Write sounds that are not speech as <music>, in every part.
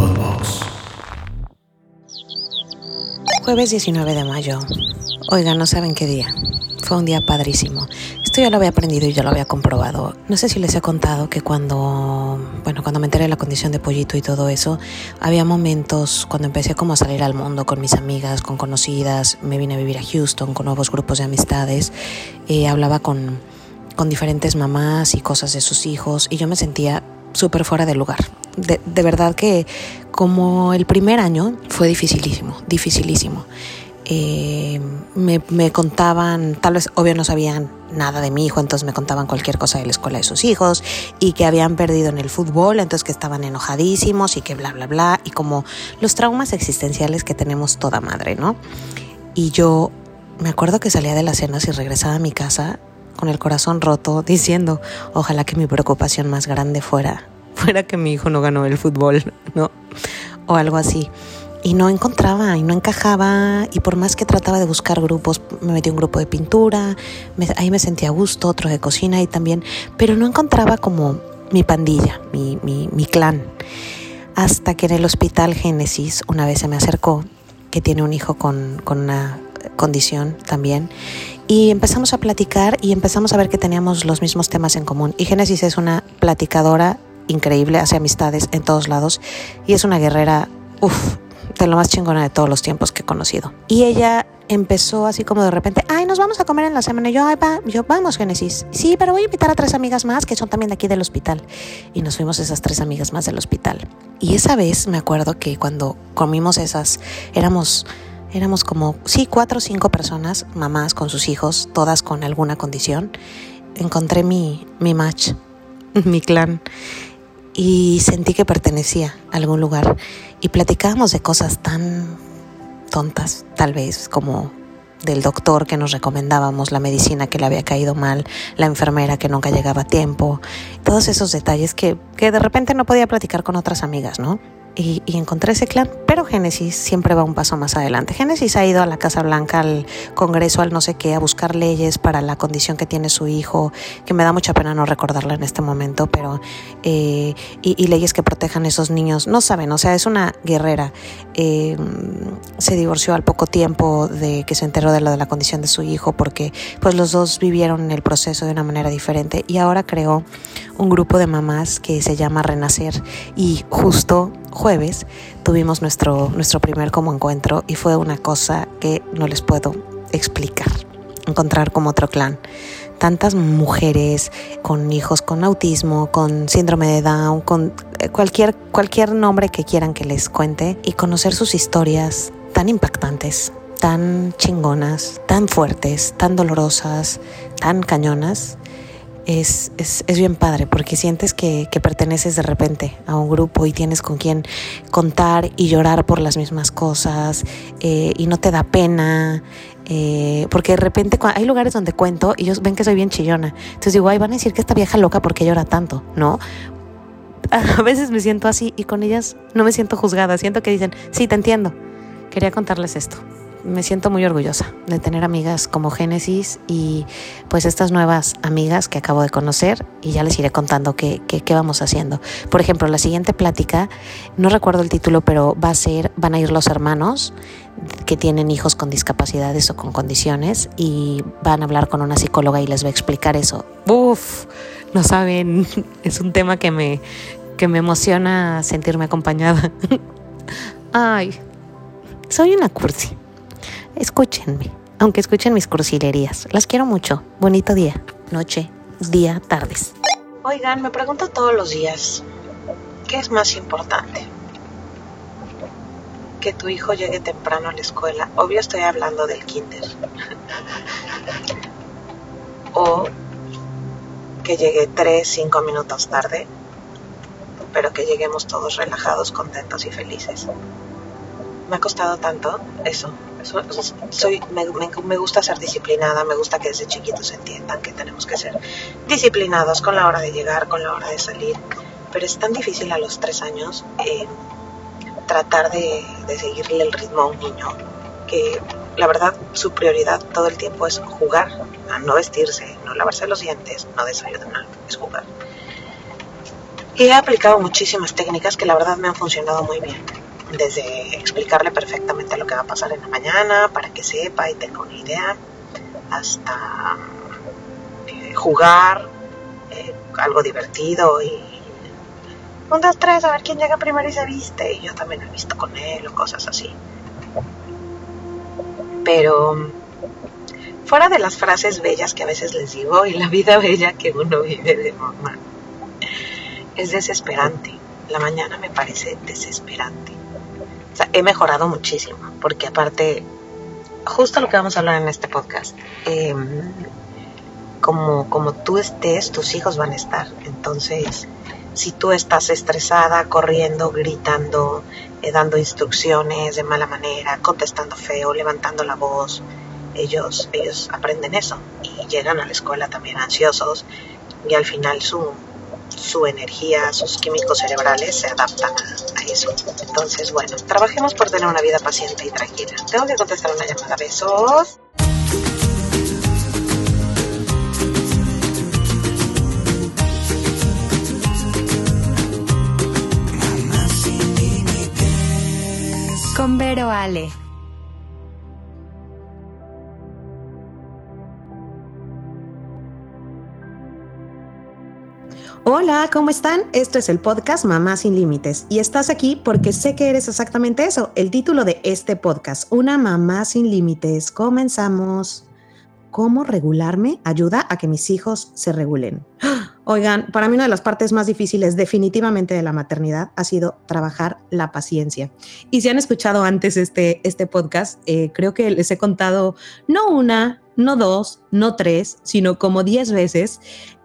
Podbox. Jueves 19 de mayo. Oigan, no saben qué día. Fue un día padrísimo. Esto ya lo había aprendido y ya lo había comprobado. No sé si les he contado que cuando, bueno, cuando me enteré de la condición de pollito y todo eso, había momentos cuando empecé como a salir al mundo con mis amigas, con conocidas, me vine a vivir a Houston con nuevos grupos de amistades, eh, hablaba con, con diferentes mamás y cosas de sus hijos y yo me sentía súper fuera de lugar. De, de verdad que como el primer año fue dificilísimo, dificilísimo. Eh, me, me, contaban, tal vez obvio no sabían nada de mi hijo, entonces me contaban cualquier cosa de la escuela de sus hijos y que habían perdido en el fútbol, entonces que estaban enojadísimos y que bla, bla, bla, y como los traumas existenciales que tenemos toda madre, ¿no? Y yo me acuerdo que salía de las cenas y regresaba a mi casa con el corazón roto diciendo, ojalá que mi preocupación más grande fuera, fuera que mi hijo no ganó el fútbol, ¿no? O algo así y no encontraba y no encajaba y por más que trataba de buscar grupos, me metí un grupo de pintura, me, ahí me sentía a gusto, otro de cocina y también, pero no encontraba como mi pandilla, mi, mi, mi clan. Hasta que en el hospital Génesis una vez se me acercó, que tiene un hijo con, con una condición también, y empezamos a platicar y empezamos a ver que teníamos los mismos temas en común. Y Génesis es una platicadora increíble, hace amistades en todos lados y es una guerrera, uff, de lo más chingona de todos los tiempos que he conocido. Y ella empezó así como de repente, ay, nos vamos a comer en la semana. Y yo, ay, va, yo, vamos, Génesis. Sí, pero voy a invitar a tres amigas más que son también de aquí del hospital. Y nos fuimos esas tres amigas más del hospital. Y esa vez me acuerdo que cuando comimos esas, éramos, éramos como, sí, cuatro o cinco personas, mamás con sus hijos, todas con alguna condición. Encontré mi, mi match, <laughs> mi clan y sentí que pertenecía a algún lugar y platicábamos de cosas tan tontas, tal vez como del doctor que nos recomendábamos, la medicina que le había caído mal, la enfermera que nunca llegaba a tiempo, todos esos detalles que, que de repente no podía platicar con otras amigas, ¿no? Y, y, encontré ese clan, pero Génesis siempre va un paso más adelante. Génesis ha ido a la Casa Blanca, al Congreso, al no sé qué, a buscar leyes para la condición que tiene su hijo, que me da mucha pena no recordarla en este momento, pero eh, y, y, leyes que protejan a esos niños. No saben, o sea, es una guerrera. Eh, se divorció al poco tiempo de que se enteró de lo de la condición de su hijo, porque pues los dos vivieron el proceso de una manera diferente y ahora creó un grupo de mamás que se llama Renacer y justo jueves tuvimos nuestro, nuestro primer como encuentro y fue una cosa que no les puedo explicar. Encontrar como otro clan. Tantas mujeres con hijos con autismo, con síndrome de Down, con cualquier, cualquier nombre que quieran que les cuente y conocer sus historias tan impactantes, tan chingonas, tan fuertes, tan dolorosas, tan cañonas es, es, es, bien padre porque sientes que, perteneces de repente a un grupo y tienes con quien contar y llorar por las mismas cosas eh, y no te da pena. Eh, porque de repente hay lugares donde cuento y ellos ven que soy bien chillona. Entonces digo, ay, van a decir que esta vieja loca porque llora tanto, ¿no? <laughs> A veces me siento así y con ellas no me siento juzgada. Siento que dicen, sí, te entiendo. Quería contarles esto me siento muy orgullosa de tener amigas como Génesis y pues estas nuevas amigas que acabo de conocer y ya les iré contando qué, qué, qué, vamos haciendo. Por ejemplo, la siguiente plática, no recuerdo el título, pero va a ser, van a ir los hermanos que tienen hijos con discapacidades o con condiciones y van a hablar con una psicóloga y les va a explicar eso. Uf, no saben, <laughs> es un tema que me, que me emociona sentirme acompañada. <laughs> Ay, soy una cursi. Escúchenme, aunque escuchen mis cursilerías. Las quiero mucho. Bonito día, noche, día, tardes. Oigan, me pregunto todos los días, ¿qué es más importante? Que tu hijo llegue temprano a la escuela. Obvio estoy hablando del kinder. o que llegue 3, 5 minutos tarde, pero que lleguemos todos relajados, contentos y felices. Me ha costado tanto eso, soy, me, gusta ser disciplinada, me gusta que desde chiquitos entiendan que tenemos que ser disciplinados con la hora de llegar, con la hora de salir, pero es tan difícil a los tres años eh, tratar de, seguirle el ritmo a un niño que la verdad su prioridad todo el tiempo es jugar, no vestirse, no lavarse los dientes, no desayunar, es jugar. Y he aplicado muchísimas técnicas que la verdad me han funcionado muy bien. Desde explicarle perfectamente lo que va a pasar en la mañana para que sepa y tenga una idea, hasta eh, jugar eh, algo divertido y un, dos, tres, a ver quién llega primero y se viste. Y yo también he visto con él o cosas así. Pero fuera de las frases bellas que a veces les digo y la vida bella que uno vive de mamá, es desesperante. La mañana me parece desesperante. He mejorado muchísimo, porque aparte, justo lo que vamos a hablar en este podcast, em, como, como tú estés, tus hijos van a estar. Entonces, si tú estás estresada, corriendo, gritando, eh, dando instrucciones de mala manera, contestando feo, levantando la voz, ellos, ellos aprenden eso y llegan a la escuela también ansiosos y al final su, su energía, sus químicos cerebrales se adaptan a, eso. Entonces, bueno, trabajemos por tener una vida paciente y tranquila. Tengo que contestar una llamada. Besos. Con Vero Ale. Hola, ¿cómo están? Esto es el podcast Mamá sin Límites y estás aquí porque sé que eres exactamente eso, el título de este podcast, Una Mamá sin Límites. Comenzamos. ¿Cómo regularme ayuda a que mis hijos se regulen? Oigan, para mí una de las partes más difíciles definitivamente de la maternidad ha sido trabajar la paciencia. Y si han escuchado antes este, este podcast, eh, creo que les he contado no una, no dos, no tres, sino como diez veces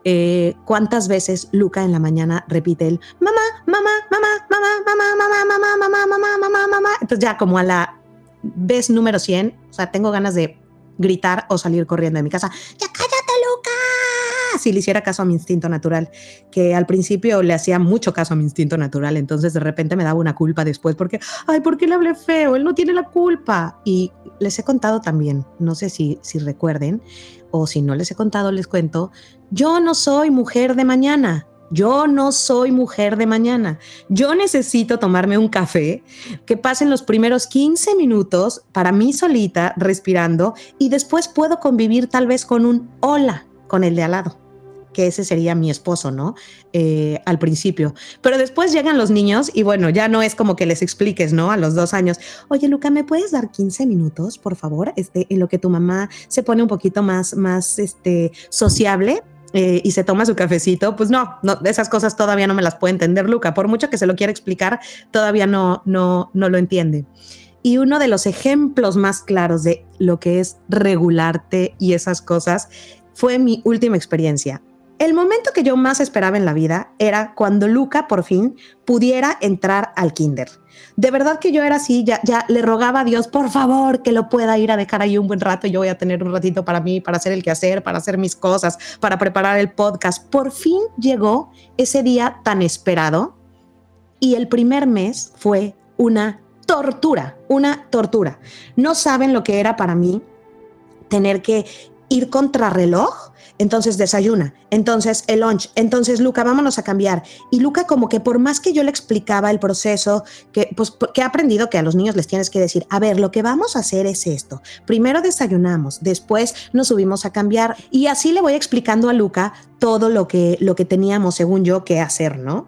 eh, cuántas veces Luca en la mañana repite el mamá, mamá, mamá, mamá, mamá, mamá, mamá, mamá, mamá, mamá, mamá. Entonces ya como a la vez número 100, o sea, tengo ganas de gritar o salir corriendo de mi casa. ¡Ya cállate, Luca! Si le hiciera caso a mi instinto natural, que al principio le hacía mucho caso a mi instinto natural, entonces de repente me daba una culpa después porque, ay, ¿por qué le hablé feo? Él no tiene la culpa. Y les he contado también, no sé si, si recuerden, o si no les he contado, les cuento, yo no soy mujer de mañana. Yo no soy mujer de mañana. Yo necesito tomarme un café, que pasen los primeros 15 minutos para mí solita, respirando, y después puedo convivir tal vez con un hola con el de al lado que ese sería mi esposo, ¿no? Eh, al principio. Pero después llegan los niños y bueno, ya no es como que les expliques, ¿no? A los dos años, oye, Luca, ¿me puedes dar 15 minutos, por favor? Este, en lo que tu mamá se pone un poquito más, más, este, sociable. Eh, y se toma su cafecito, pues no, no, esas cosas todavía no me las puede entender Luca, por mucho que se lo quiera explicar, todavía no, no, no lo entiende. Y uno de los ejemplos más claros de lo que es regularte y esas cosas fue mi última experiencia. El momento que yo más esperaba en la vida era cuando Luca por fin pudiera entrar al kinder. De verdad que yo era así, ya, ya le rogaba a Dios, por favor, que lo pueda ir a dejar ahí un buen rato. Yo voy a tener un ratito para mí, para hacer el quehacer, para hacer mis cosas, para preparar el podcast. Por fin llegó ese día tan esperado y el primer mes fue una tortura, una tortura. No saben lo que era para mí tener que ir contra reloj entonces desayuna, entonces el lunch, entonces Luca, vámonos a cambiar. Y Luca como que por más que yo le explicaba el proceso, que pues que he aprendido que a los niños les tienes que decir, a ver, lo que vamos a hacer es esto. Primero desayunamos, después nos subimos a cambiar y así le voy explicando a Luca todo lo que lo que teníamos según yo que hacer, ¿no?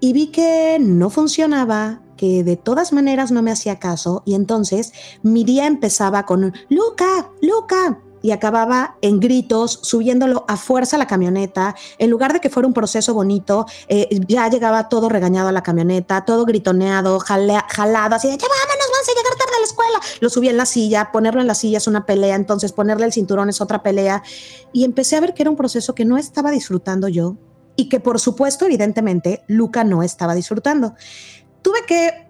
Y vi que no funcionaba, que de todas maneras no me hacía caso y entonces mi día empezaba con Luca, Luca, y acababa en gritos, subiéndolo a fuerza a la camioneta. En lugar de que fuera un proceso bonito, eh, ya llegaba todo regañado a la camioneta, todo gritoneado, jalado, así de, ya vámonos, vamos a llegar tarde a la escuela. Lo subí en la silla, ponerlo en la silla es una pelea, entonces ponerle el cinturón es otra pelea. Y empecé a ver que era un proceso que no estaba disfrutando yo y que por supuesto, evidentemente, Luca no estaba disfrutando. Tuve que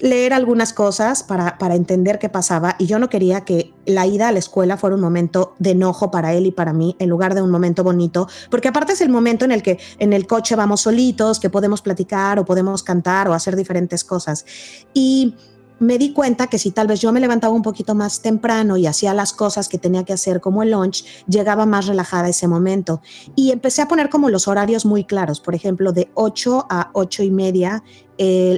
leer algunas cosas para, para, entender qué pasaba y yo no quería que la ida a la escuela fuera un momento de enojo para él y para mí en lugar de un momento bonito, porque aparte es el momento en el que en el coche vamos solitos, que podemos platicar o podemos cantar o hacer diferentes cosas. Y me di cuenta que si tal vez yo me levantaba un poquito más temprano y hacía las cosas que tenía que hacer como el lunch, llegaba más relajada ese momento. Y empecé a poner como los horarios muy claros, por ejemplo, de 8 a 8 y media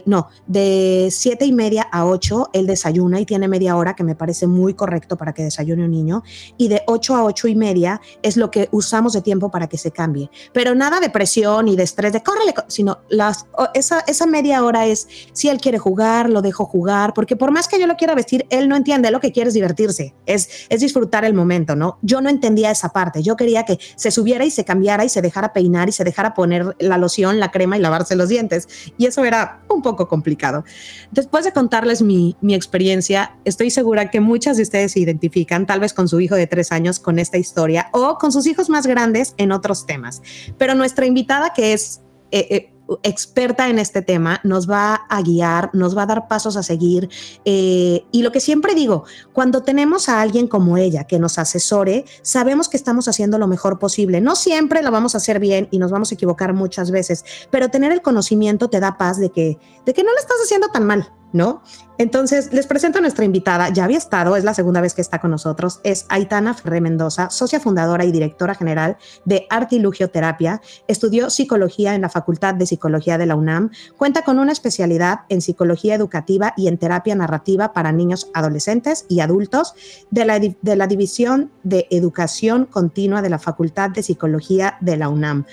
no, de siete y media a 8 él desayuna y tiene media hora, que me parece muy correcto para que desayune un niño, y de 8 a 8 y media es lo que usamos de tiempo para que se cambie. Pero nada de presión y de estrés de córrele, sino las, esa, esa media hora es si él quiere jugar, lo dejo jugar, porque por más que yo lo quiera vestir, él no entiende, lo que quiere es divertirse, es, es disfrutar el momento, ¿no? Yo no entendía esa parte, yo quería que se subiera y se cambiara y se dejara peinar y se dejara poner la loción, la crema y lavarse los dientes. Y eso era un poco complicado. Después de contarles mi, mi experiencia, estoy segura que muchas de ustedes se identifican, tal vez con su hijo de tres años, con esta historia o con sus hijos más grandes en otros temas. Pero nuestra invitada, que es eh, eh, experta en este tema, nos va a guiar, nos va a dar pasos a seguir. Eh, y lo que siempre digo, cuando tenemos a alguien como ella que nos asesore, sabemos que estamos haciendo lo mejor posible. No siempre lo vamos a hacer bien y nos vamos a equivocar muchas veces, pero tener el conocimiento te da paz de que, de que no lo estás haciendo tan mal. ¿No? Entonces, les presento a nuestra invitada, ya había estado, es la segunda vez que está con nosotros, es Aitana Ferre Mendoza, socia fundadora y directora general de Artilugio Terapia, estudió psicología en la Facultad de Psicología de la UNAM, cuenta con una especialidad en psicología educativa y en terapia narrativa para niños, adolescentes y adultos de la, de la División de Educación Continua de la Facultad de Psicología de la UNAM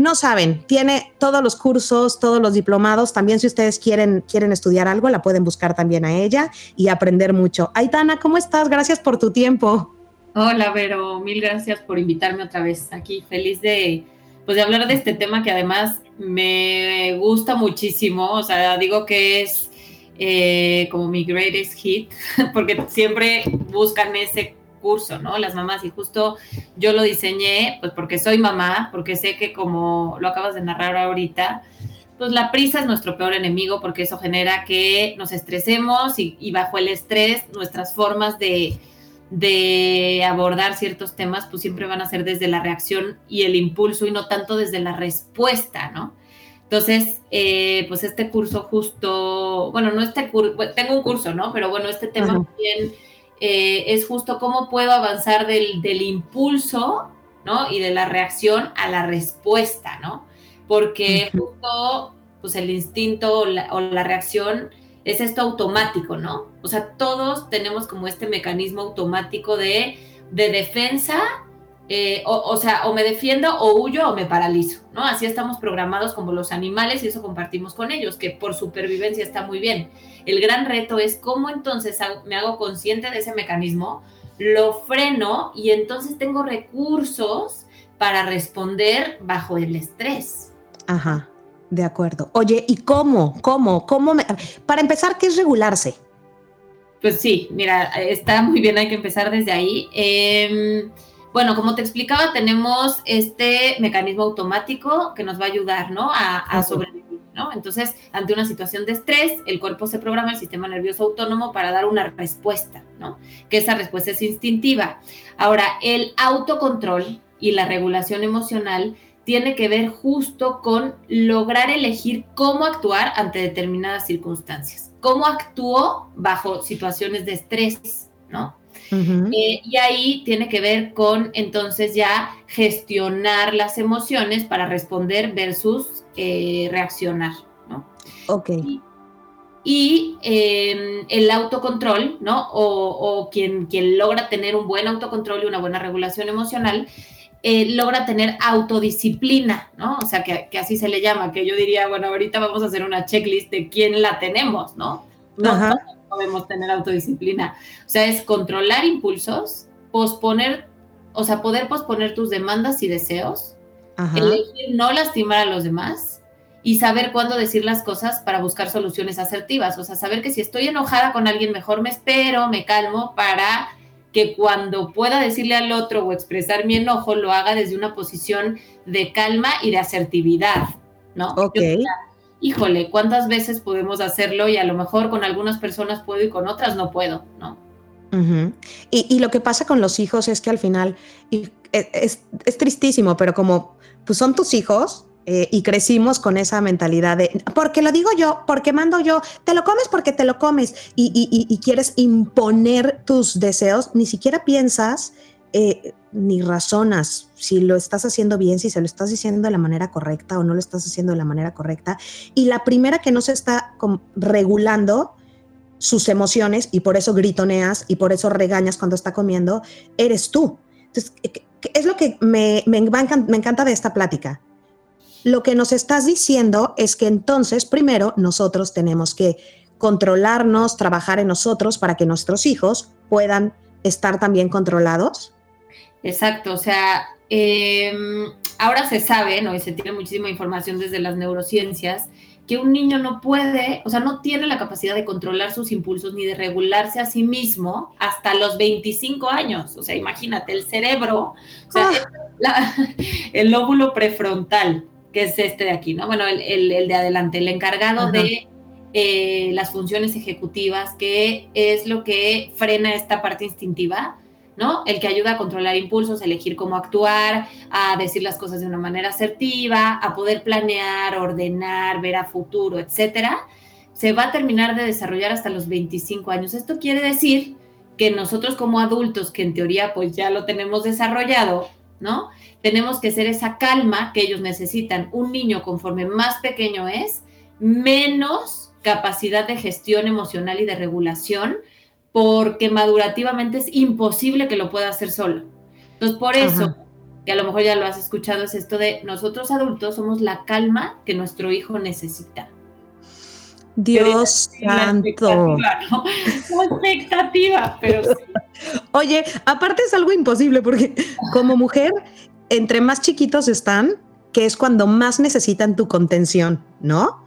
no saben, tiene todos los cursos, todos los diplomados. También si ustedes quieren, quieren estudiar algo, la pueden buscar también a ella y aprender mucho. Aitana, ¿cómo estás? Gracias por tu tiempo. Hola, Vero, mil gracias por invitarme otra vez aquí. Feliz de, pues, de hablar de este tema que además me gusta muchísimo. O sea, digo que es eh, como mi greatest hit, <laughs> porque siempre buscan ese curso, ¿no? Las mamás, y justo yo lo diseñé, pues porque soy mamá, porque sé que como lo acabas de narrar ahorita, pues la prisa es nuestro peor enemigo porque eso genera que nos estresemos y, bajo el estrés nuestras formas de, de, abordar ciertos temas pues siempre van a ser desde la reacción y el impulso y no tanto desde la respuesta, ¿no? Entonces, eh, pues este curso justo, bueno, no este curso, tengo un curso, ¿no? Pero bueno, este tema también eh, es justo cómo puedo avanzar del, impulso, ¿no? Y de la reacción a la respuesta, ¿no? Porque justo, pues el instinto o la, reacción es esto automático, ¿no? O sea, todos tenemos como este mecanismo automático de, de defensa eh, o, sea, o me defiendo o huyo o me paralizo, ¿no? Así estamos programados como los animales y eso compartimos con ellos, que por supervivencia está muy bien. El gran reto es cómo entonces me hago consciente de ese mecanismo, lo freno y entonces tengo recursos para responder bajo el estrés. Ajá, de acuerdo. Oye, ¿y cómo? ¿Cómo? ¿Cómo? Para empezar, ¿qué es regularse? Pues sí, mira, está muy bien, hay que empezar desde ahí. Eh, bueno, como te explicaba, tenemos este mecanismo automático que nos va a ayudar, ¿no? A, sobrevivir, ¿no? Entonces, ante una situación de estrés, el cuerpo se programa, el sistema nervioso autónomo, para dar una respuesta, ¿no? Que esa respuesta es instintiva. Ahora, el autocontrol y la regulación emocional tiene que ver justo con lograr elegir cómo actuar ante determinadas circunstancias. Cómo actúo bajo situaciones de estrés, ¿no? Eh, y ahí tiene que ver con entonces ya gestionar las emociones para responder versus eh, reaccionar, ¿no? Ok. Y, em, el autocontrol, ¿no? O, quien, quien logra tener un buen autocontrol y una buena regulación emocional, eh, logra tener autodisciplina, ¿no? O sea, que, así se le llama, que yo diría, bueno, ahorita vamos a hacer una checklist de quién la tenemos, ¿no? No, Ajá podemos tener autodisciplina. O sea, es controlar impulsos, posponer, o sea, poder posponer tus demandas y deseos, elegir no lastimar a los demás y saber cuándo decir las cosas para buscar soluciones asertivas. O sea, saber que si estoy enojada con alguien, mejor me espero, me calmo para que cuando pueda decirle al otro o expresar mi enojo, lo haga desde una posición de calma y de asertividad, ¿no? Ok híjole, ¿cuántas veces podemos hacerlo? Y a lo mejor con algunas personas puedo y con otras no puedo, ¿no? y, lo que pasa con los hijos es que al final, y es, tristísimo, pero como pues son tus hijos, Eh, y crecimos con esa mentalidad de, porque lo digo yo, porque mando yo, te lo comes porque te lo comes y, y quieres imponer tus deseos, ni siquiera piensas eh, ni razonas si lo estás haciendo bien, si se lo estás diciendo de la manera correcta o no lo estás haciendo de la manera correcta. Y la primera que no se está regulando sus emociones y por eso gritoneas y por eso regañas cuando está comiendo, eres tú. Entonces, es lo que me, me, me encanta de esta plática. Lo que nos estás diciendo es que entonces, primero, nosotros tenemos que controlarnos, trabajar en nosotros para que nuestros hijos puedan estar también controlados Exacto, o sea, em, ahora se sabe, ¿no? Y se tiene muchísima información desde las neurociencias, que un niño no puede, o sea, no tiene la capacidad de controlar sus impulsos ni de regularse a sí mismo hasta los 25 años. O sea, imagínate, el cerebro, o sea, ah. <laughs> el lóbulo prefrontal, que es este de aquí, ¿no? Bueno, el, de adelante, el encargado de eh, las funciones ejecutivas, que es lo que frena esta parte instintiva ¿no? El que ayuda a controlar impulsos, a elegir cómo actuar, a decir las cosas de una manera asertiva, a poder planear, ordenar, ver a futuro, etcétera, se va a terminar de desarrollar hasta los 25 años. Esto quiere decir que nosotros como adultos, que en teoría pues ya lo tenemos desarrollado, ¿no? Tenemos que ser esa calma que ellos necesitan. Un niño conforme más pequeño es, menos capacidad de gestión emocional y de regulación porque madurativamente es imposible que lo pueda hacer solo. Entonces, por eso, que a lo mejor ya lo has escuchado, es esto de nosotros adultos somos la calma que nuestro hijo necesita. Dios santo. ¿no? expectativa, pero sí. <laughs> Oye, aparte es algo imposible porque como mujer, entre más chiquitos están, que es cuando más necesitan tu contención, ¿no?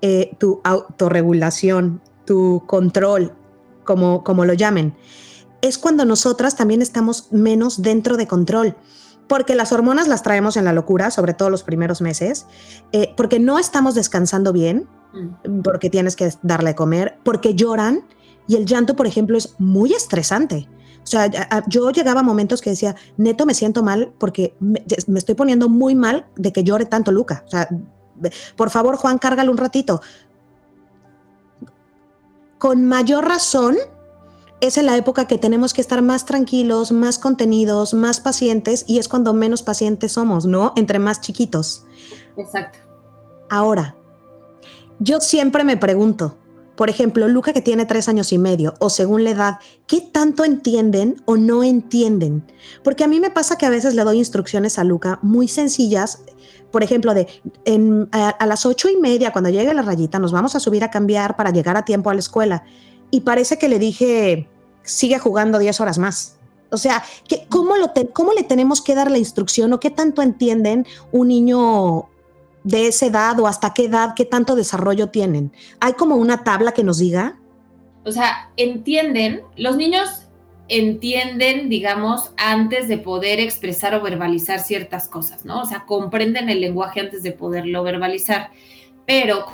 Eh, tu autorregulación, tu control, como, como lo llamen, es cuando nosotras también estamos menos dentro de control porque las hormonas las traemos en la locura, sobre todo los primeros meses, eh, porque no estamos descansando bien, mm. porque tienes que darle de comer, porque lloran y el llanto, por ejemplo, es muy estresante. O sea, yo llegaba a momentos que decía, neto, me siento mal porque me, me estoy poniendo muy mal de que llore tanto Luca. O sea, por favor, Juan, cárgalo un ratito con mayor razón es en la época que tenemos que estar más tranquilos, más contenidos, más pacientes y es cuando menos pacientes somos, ¿no? Entre más chiquitos. Exacto. Ahora, yo siempre me pregunto, por ejemplo, Luca que tiene tres años y medio, o según la edad, ¿qué tanto entienden o no entienden? Porque a mí me pasa que a veces le doy instrucciones a Luca muy sencillas por ejemplo, de a, las ocho y media, cuando llegue la rayita, nos vamos a subir a cambiar para llegar a tiempo a la escuela. Y parece que le dije, sigue jugando diez horas más. O sea, ¿cómo, lo ¿cómo le tenemos que dar la instrucción o qué tanto entienden un niño de esa edad o hasta qué edad, qué tanto desarrollo tienen? ¿Hay como una tabla que nos diga? O sea, entienden, los niños entienden, digamos, antes de poder expresar o verbalizar ciertas cosas, ¿no? O sea, comprenden el lenguaje antes de poderlo verbalizar, pero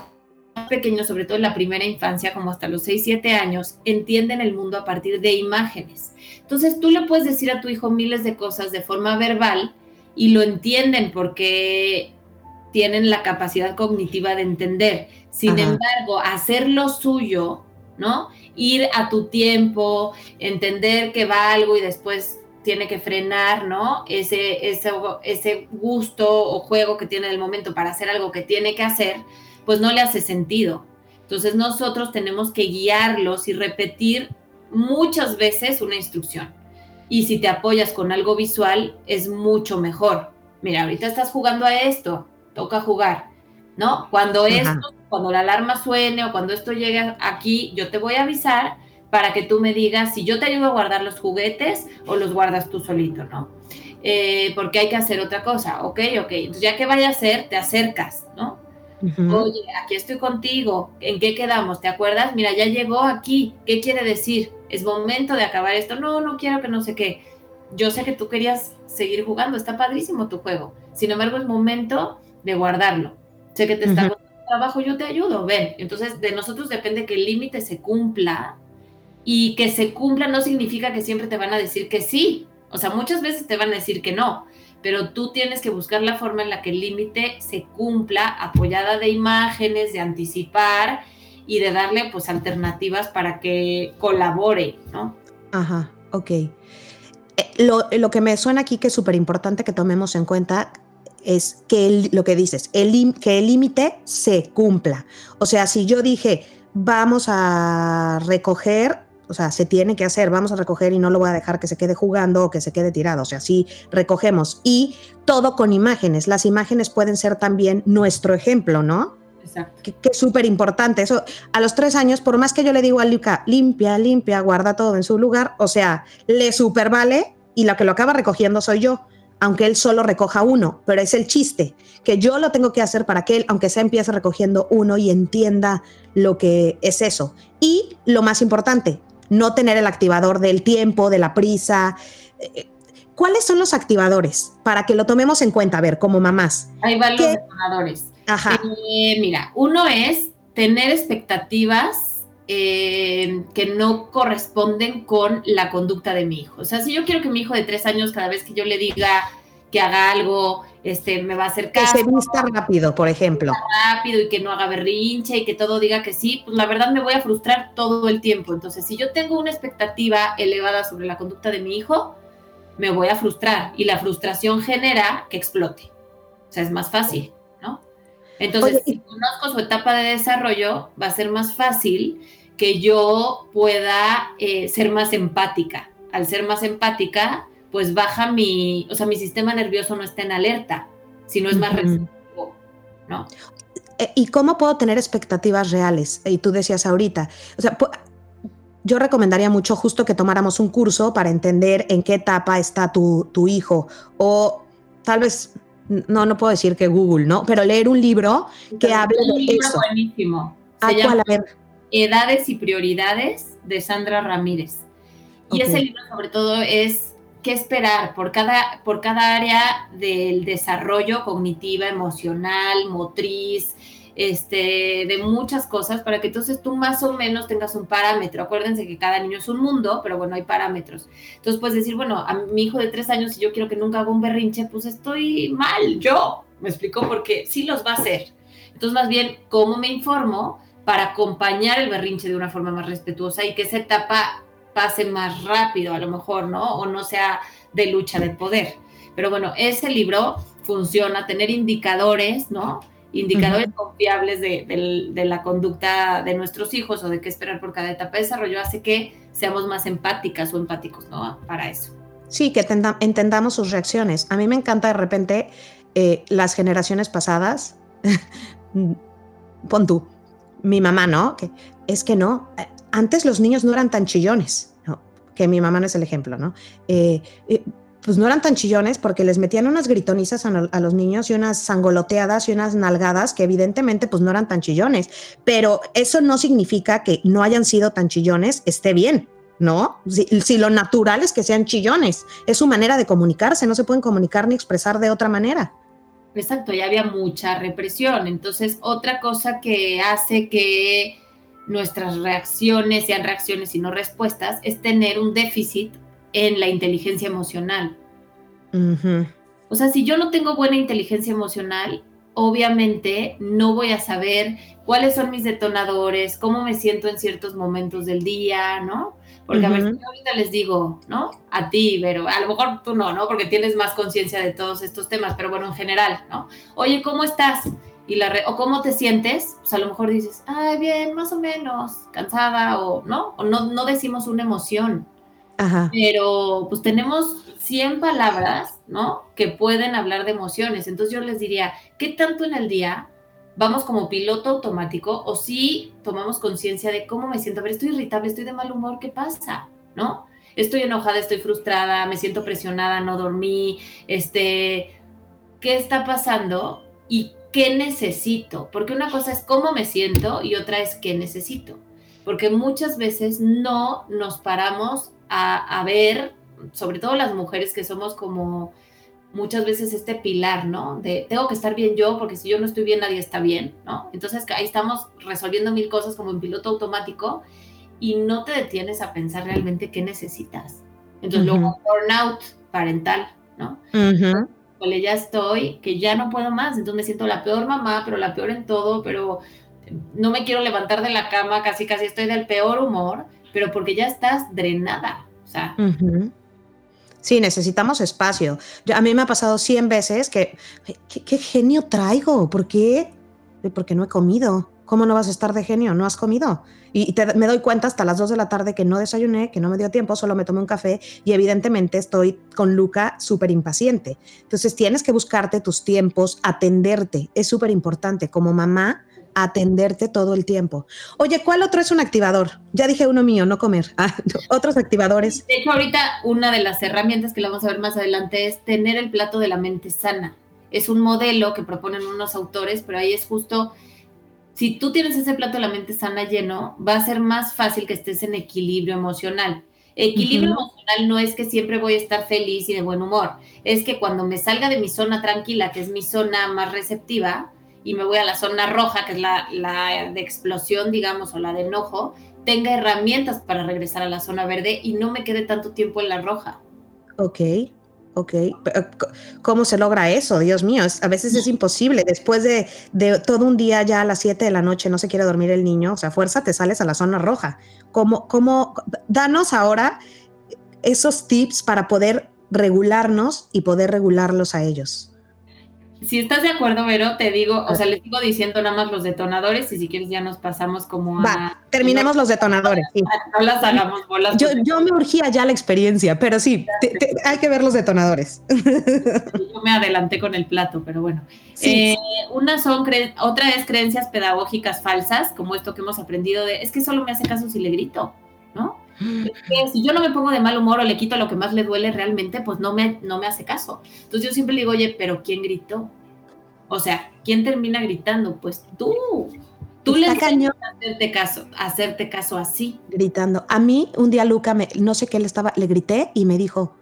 pequeños, sobre todo en la primera infancia, como hasta los 6, 7 años, entienden el mundo a partir de imágenes. Entonces tú le puedes decir a tu hijo miles de cosas de forma verbal y lo entienden porque tienen la capacidad cognitiva de entender. Sin embargo, hacer lo suyo, ¿no? Ir a tu tiempo, entender que va algo y después tiene que frenar, ¿no? Ese, ese, ese gusto o juego que tiene en el momento para hacer algo que tiene que hacer, pues no le hace sentido. Entonces nosotros tenemos que guiarlos y repetir muchas veces una instrucción. Y si te apoyas con algo visual, es mucho mejor. Mira, ahorita estás jugando a esto, toca jugar, ¿no? Cuando esto cuando la alarma suene o cuando esto llegue aquí, yo te voy a avisar para que tú me digas si yo te ayudo a guardar los juguetes o los guardas tú solito, ¿no? Eh, porque hay que hacer otra cosa, ok, ok. Entonces ya que vaya a hacer, te acercas, ¿no? Oye, aquí estoy contigo, ¿en qué quedamos? ¿Te acuerdas? Mira, ya llegó aquí, ¿qué quiere decir? Es momento de acabar esto. No, no quiero que no sé qué. Yo sé que tú querías seguir jugando, está padrísimo tu juego. Sin embargo, es momento de guardarlo. Sé que te está trabajo, yo te ayudo, ven. Entonces, de nosotros depende que el límite se cumpla y que se cumpla no significa que siempre te van a decir que sí. O sea, muchas veces te van a decir que no, pero tú tienes que buscar la forma en la que el límite se cumpla, apoyada de imágenes, de anticipar y de darle pues alternativas para que colabore, ¿no? Ajá, ok. Eh, lo, que me suena aquí que es súper importante que tomemos en cuenta es que lo que dices, el, que el límite se cumpla. O sea, si yo dije, vamos a recoger, o sea, se tiene que hacer, vamos a recoger y no lo voy a dejar que se quede jugando o que se quede tirado. O sea, sí recogemos y todo con imágenes. Las imágenes pueden ser también nuestro ejemplo, ¿no? Exacto. Que, es súper importante. Eso, a los tres años, por más que yo le digo a Luca, limpia, limpia, guarda todo en su lugar, o sea, le super vale y la que lo acaba recogiendo soy yo aunque él solo recoja uno, pero es el chiste, que yo lo tengo que hacer para que él, aunque sea empiece recogiendo uno y entienda lo que es eso. Y lo más importante, no tener el activador del tiempo, de la prisa. Eh, ¿Cuáles son los activadores? Para que lo tomemos en cuenta, a ver, como mamás. Hay varios detonadores. Ajá. Eh, mira, uno es tener expectativas eh, que no corresponden con la conducta de mi hijo. O sea, si yo quiero que mi hijo de tres años, cada vez que yo le diga que haga algo, este, me va a hacer caso. Que se vista rápido, por ejemplo. Rápido y que no haga berrinche y que todo diga que sí, pues la verdad me voy a frustrar todo el tiempo. Entonces, si yo tengo una expectativa elevada sobre la conducta de mi hijo, me voy a frustrar y la frustración genera que explote. O sea, es más fácil, ¿no? Entonces, si conozco su etapa de desarrollo, va a ser más fácil que yo pueda eh, ser más empática. Al ser más empática, pues baja mi, o sea, mi sistema nervioso no está en alerta, sino es más receptivo, ¿no? Eh, ¿Y cómo puedo tener expectativas reales? Y tú decías ahorita, o sea, yo recomendaría mucho justo que tomáramos un curso para entender en qué etapa está tu, tu hijo o tal vez no, no puedo decir que Google, ¿no? Pero leer un libro que hable de eso. Buenísimo. Se llama, Edades y Prioridades de Sandra Ramírez. Y ese libro sobre todo es qué esperar por cada, por cada área del desarrollo cognitiva, emocional, motriz, este, de muchas cosas, para que entonces tú más o menos tengas un parámetro. Acuérdense que cada niño es un mundo, pero bueno, hay parámetros. Entonces puedes decir, bueno, a mi hijo de tres años, si yo quiero que nunca haga un berrinche, pues estoy mal, yo. Me explico porque sí los va a hacer. Entonces, más bien, ¿cómo me informo? Para acompañar el berrinche de una forma más respetuosa y que esa etapa pase más rápido, a lo mejor, ¿no? O no sea de lucha de poder. Pero bueno, ese libro funciona, tener indicadores, ¿no? Indicadores confiables de, la conducta de nuestros hijos o de qué esperar por cada etapa de desarrollo hace que seamos más empáticas o empáticos, ¿no? Para eso. Sí, que entendamos sus reacciones. A mí me encanta de repente eh, las generaciones pasadas, <laughs> pon tú, mi mamá, ¿no? Que es que no, eh, antes los niños no eran tan chillones, que mi mamá no es el ejemplo, ¿no? Eh, pues no eran tan chillones porque les metían unas gritonizas a, los niños y unas sangoloteadas y unas nalgadas que evidentemente pues no eran tan chillones, pero eso no significa que no hayan sido tan chillones, esté bien, ¿no? Si, si, lo natural es que sean chillones, es su manera de comunicarse, no se pueden comunicar ni expresar de otra manera. Exacto, ya había mucha represión. Entonces, otra cosa que hace que nuestras reacciones sean reacciones y no respuestas es tener un déficit en la inteligencia emocional. O sea, si yo no tengo buena inteligencia emocional, obviamente no voy a saber cuáles son mis detonadores, cómo me siento en ciertos momentos del día, ¿no? Porque a ver, si ahorita les digo, ¿no? A ti, pero a lo mejor tú no, ¿no? Porque tienes más conciencia de todos estos temas, pero bueno, en general, ¿no? Oye, ¿cómo estás? Y la o cómo te sientes, pues a lo mejor dices, ay, bien, más o menos, cansada, o no, o no, no decimos una emoción. Ajá. Pero pues tenemos 100 palabras, ¿no? Que pueden hablar de emociones. Entonces yo les diría, ¿qué tanto en el día vamos como piloto automático o si tomamos conciencia de cómo me siento. A ver, estoy irritable, estoy de mal humor, ¿qué pasa? ¿No? Estoy enojada, estoy frustrada, me siento presionada, no dormí, este, ¿qué está pasando? Y qué necesito, porque una cosa es cómo me siento y otra es qué necesito, porque muchas veces no nos paramos a, a ver, sobre todo las mujeres que somos como muchas veces este pilar, ¿no? De tengo que estar bien yo, porque si yo no estoy bien, nadie está bien, ¿no? Entonces ahí estamos resolviendo mil cosas como en piloto automático y no te detienes a pensar realmente qué necesitas. Entonces luego burnout parental, ¿no? ya estoy, que ya no puedo más, entonces me siento la peor mamá, pero la peor en todo, pero no me quiero levantar de la cama, casi casi estoy del peor humor, pero porque ya estás drenada, o sea. Sí, necesitamos espacio. a mí me ha pasado 100 veces que, ¿qué, genio traigo? ¿Por qué? Porque no he comido. ¿Cómo no vas a estar de genio? ¿No has comido? Y me doy cuenta hasta las 2 de la tarde que no desayuné, que no me dio tiempo, solo me tomé un café y evidentemente estoy con Luca súper impaciente. Entonces tienes que buscarte tus tiempos, atenderte. Es súper importante. Como mamá, atenderte todo el tiempo. Oye, ¿cuál otro es un activador? Ya dije uno mío, no comer. <laughs> Ah, otros activadores. De hecho, ahorita una de las herramientas que lo vamos a ver más adelante es tener el plato de la mente sana. Es un modelo que proponen unos autores, pero ahí es justo, si tú tienes ese plato de la mente sana lleno, va a ser más fácil que estés en equilibrio emocional. Equilibrio emocional no es que siempre voy a estar feliz y de buen humor, es que cuando me salga de mi zona tranquila, que es mi zona más receptiva, y me voy a la zona roja, que es la, de explosión, digamos, o la de enojo, tenga herramientas para regresar a la zona verde y no me quede tanto tiempo en la roja. Ok, ok. ¿Cómo se logra eso? Dios mío, a veces es imposible. Después de, de, todo un día ya a las 7 de la noche no se quiere dormir el niño, o sea, fuerza te sales a la zona roja. ¿Cómo, cómo, danos ahora esos tips para poder regularnos y poder regularlos a ellos si estás de acuerdo, Vero, te digo, o sea, les sigo diciendo nada más los detonadores y si quieres ya nos pasamos como a... terminemos los detonadores. No las hagamos bolas. Yo, yo me urgía ya la experiencia, pero sí, hay que ver los detonadores. Yo me adelanté con el plato, pero bueno. Eh, una son, otra es creencias pedagógicas falsas, como esto que hemos aprendido de, es que solo me hace caso si le grito, ¿no? Si yo no me pongo de mal humor o le quito lo que más le duele realmente, pues no me, no me hace caso. Entonces yo siempre le digo, oye, pero ¿quién gritó? O sea, ¿quién termina gritando? Pues tú. Tú le a hacerte caso, hacerte caso así. Gritando. A mí, un día Luca, me, no sé qué le estaba, le grité y me dijo,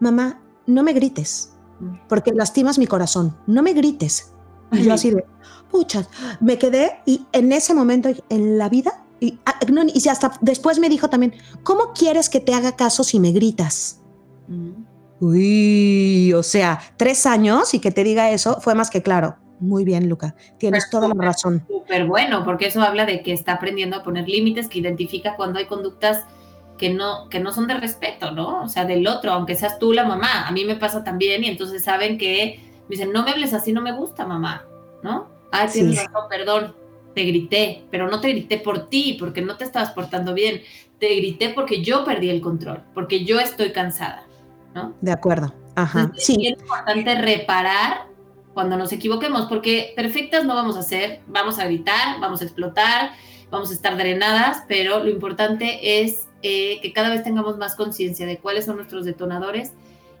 mamá, no me grites, mm. porque lastimas mi corazón, no me grites. Y yo así de, pucha, me quedé y en ese momento, en la vida, y, ah, y hasta después me dijo también, ¿cómo quieres que te haga caso si me gritas? Mm. Uy, o sea, tres años y que te diga eso fue más que claro. Muy bien, Luca. Tienes toda la razón. Súper bueno, porque eso habla de que está aprendiendo a poner límites, que identifica cuando hay conductas que no, que no son de respeto, ¿no? O sea, del otro, aunque seas tú la mamá. A mí me pasa también y entonces saben que me dicen, no me hables así, no me gusta, mamá, ¿no? Ah, tienes razón, perdón te grité, pero no te grité por ti, porque no te estabas portando bien, te grité porque yo perdí el control, porque yo estoy cansada, ¿no? De acuerdo. Ajá. sí. Es importante reparar cuando nos equivoquemos, porque perfectas no vamos a ser, vamos a gritar, vamos a explotar, vamos a estar drenadas, pero lo importante es eh, que cada vez tengamos más conciencia de cuáles son nuestros detonadores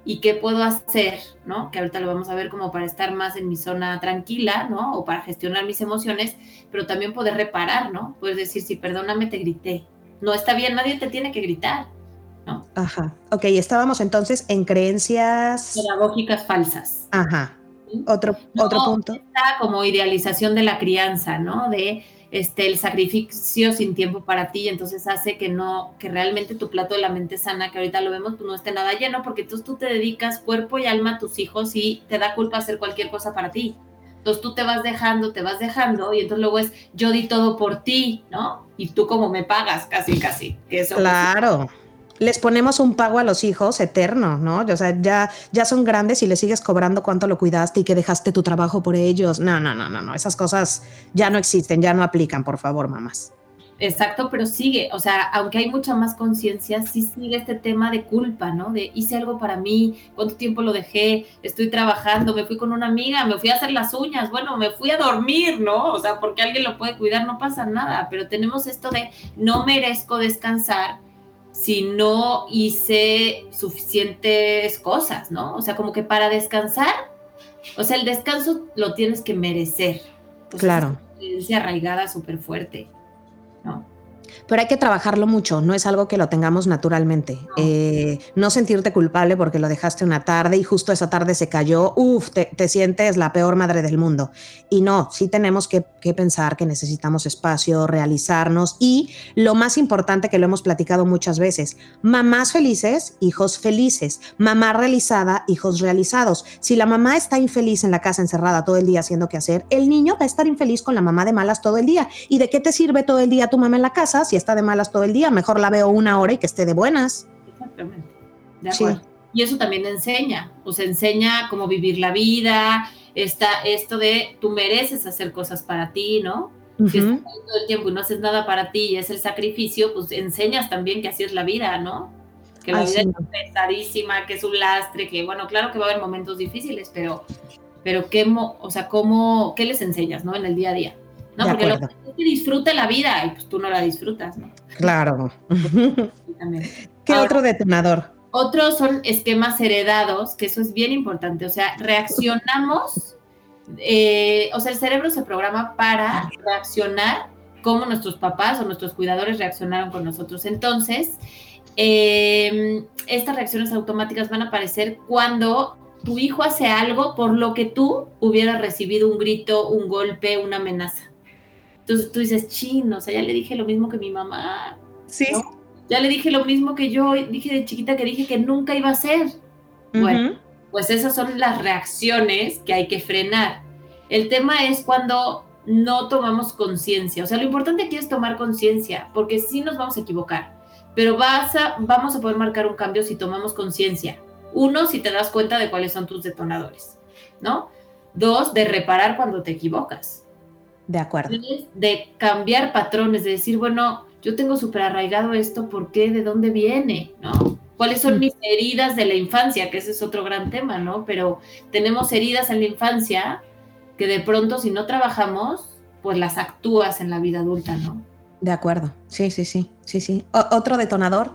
y qué puedo hacer, ¿no? Que ahorita lo vamos a ver como para estar más en mi zona tranquila, ¿no? O para gestionar mis emociones, pero también poder reparar, ¿no? Puedes decir, sí, perdóname, te grité. No está bien, nadie te tiene que gritar, ¿no? Ajá. Ok, estábamos entonces en creencias pedagógicas falsas. Ajá. Otro, otro punto. Está como idealización de la crianza, ¿no? De este, el sacrificio sin tiempo para ti, entonces hace que no, que realmente tu plato de la mente sana, que ahorita lo vemos, pues no esté nada lleno, porque entonces tú te dedicas cuerpo y alma a tus hijos y te da culpa hacer cualquier cosa para ti. Entonces tú te vas dejando, te vas dejando, y entonces luego es yo di todo por ti, ¿no? Y tú como me pagas, casi, casi. Eso claro les ponemos un pago a los hijos eterno, ¿no? O sea, ya, ya son grandes y les sigues cobrando cuánto lo cuidaste y que dejaste tu trabajo por ellos. No, no, no, no, no. Esas cosas ya no existen, ya no aplican, por favor, mamás. Exacto, pero sigue, o sea, aunque hay mucha más conciencia, sí sigue este tema de culpa, ¿no? De hice algo para mí, cuánto tiempo lo dejé, estoy trabajando, me fui con una amiga, me fui a hacer las uñas, bueno, me fui a dormir, ¿no? O sea, porque alguien lo puede cuidar, no pasa nada, pero tenemos esto de no merezco descansar si no hice suficientes cosas, ¿no? O sea, como que para descansar, o sea, el descanso lo tienes que merecer. claro. Es una arraigada súper fuerte. Pero hay que trabajarlo mucho, no es algo que lo tengamos naturalmente. No, eh, no sentirte culpable porque lo dejaste una tarde y justo esa tarde se cayó, uff, te, te, sientes la peor madre del mundo. Y no, sí tenemos que, que, pensar que necesitamos espacio, realizarnos y lo más importante que lo hemos platicado muchas veces, mamás felices, hijos felices, mamá realizada, hijos realizados. Si la mamá está infeliz en la casa encerrada todo el día haciendo qué hacer, el niño va a estar infeliz con la mamá de malas todo el día. ¿Y de qué te sirve todo el día tu mamá en la casa? Si está de malas todo el día, mejor la veo una hora y que esté de buenas. Exactamente. De acuerdo. Sí. Y eso también enseña, pues enseña cómo vivir la vida, está esto de tú mereces hacer cosas para ti, ¿no? Uh -huh. Si estás todo el tiempo y no haces nada para ti y es el sacrificio, pues enseñas también que así es la vida, ¿no? Que la Ay, vida sí. es pesadísima, que es un lastre, que bueno, claro que va a haber momentos difíciles, pero, pero qué, o sea, cómo, qué les enseñas, ¿no? En el día a día. ¿No? Porque lo que es que disfrute la vida y pues tú no la disfrutas, ¿no? Claro. <laughs> ¿Qué Ahora, otro detonador? Otros son esquemas heredados, que eso es bien importante, o sea, reaccionamos, eh, o sea, el cerebro se programa para reaccionar como nuestros papás o nuestros cuidadores reaccionaron con nosotros. Entonces, eh, estas reacciones automáticas van a aparecer cuando tu hijo hace algo por lo que tú hubieras recibido un grito, un golpe, una amenaza. Entonces tú dices, chino, o sea, ya le dije lo mismo que mi mamá. Sí. ¿no? Ya le dije lo mismo que yo dije de chiquita que dije que nunca iba a. Uh -huh. Bueno, pues esas son las reacciones que hay que frenar. El tema es cuando no tomamos conciencia. O sea, lo importante aquí es tomar conciencia, porque sí nos vamos a equivocar, pero vas a, vamos a poder marcar un cambio si tomamos conciencia. Uno, si te das cuenta de cuáles son tus detonadores, ¿no? Dos, de reparar cuando te equivocas. De acuerdo. De cambiar patrones, de decir, bueno, yo tengo súper arraigado esto, ¿por qué? ¿De dónde viene? ¿No? ¿Cuáles son mm. mis heridas de la infancia? Que ese es otro gran tema, ¿no? Pero tenemos heridas en la infancia que de pronto si no trabajamos, pues las actúas en la vida adulta, ¿no? De acuerdo, sí, sí, sí, sí, sí. ¿Otro detonador?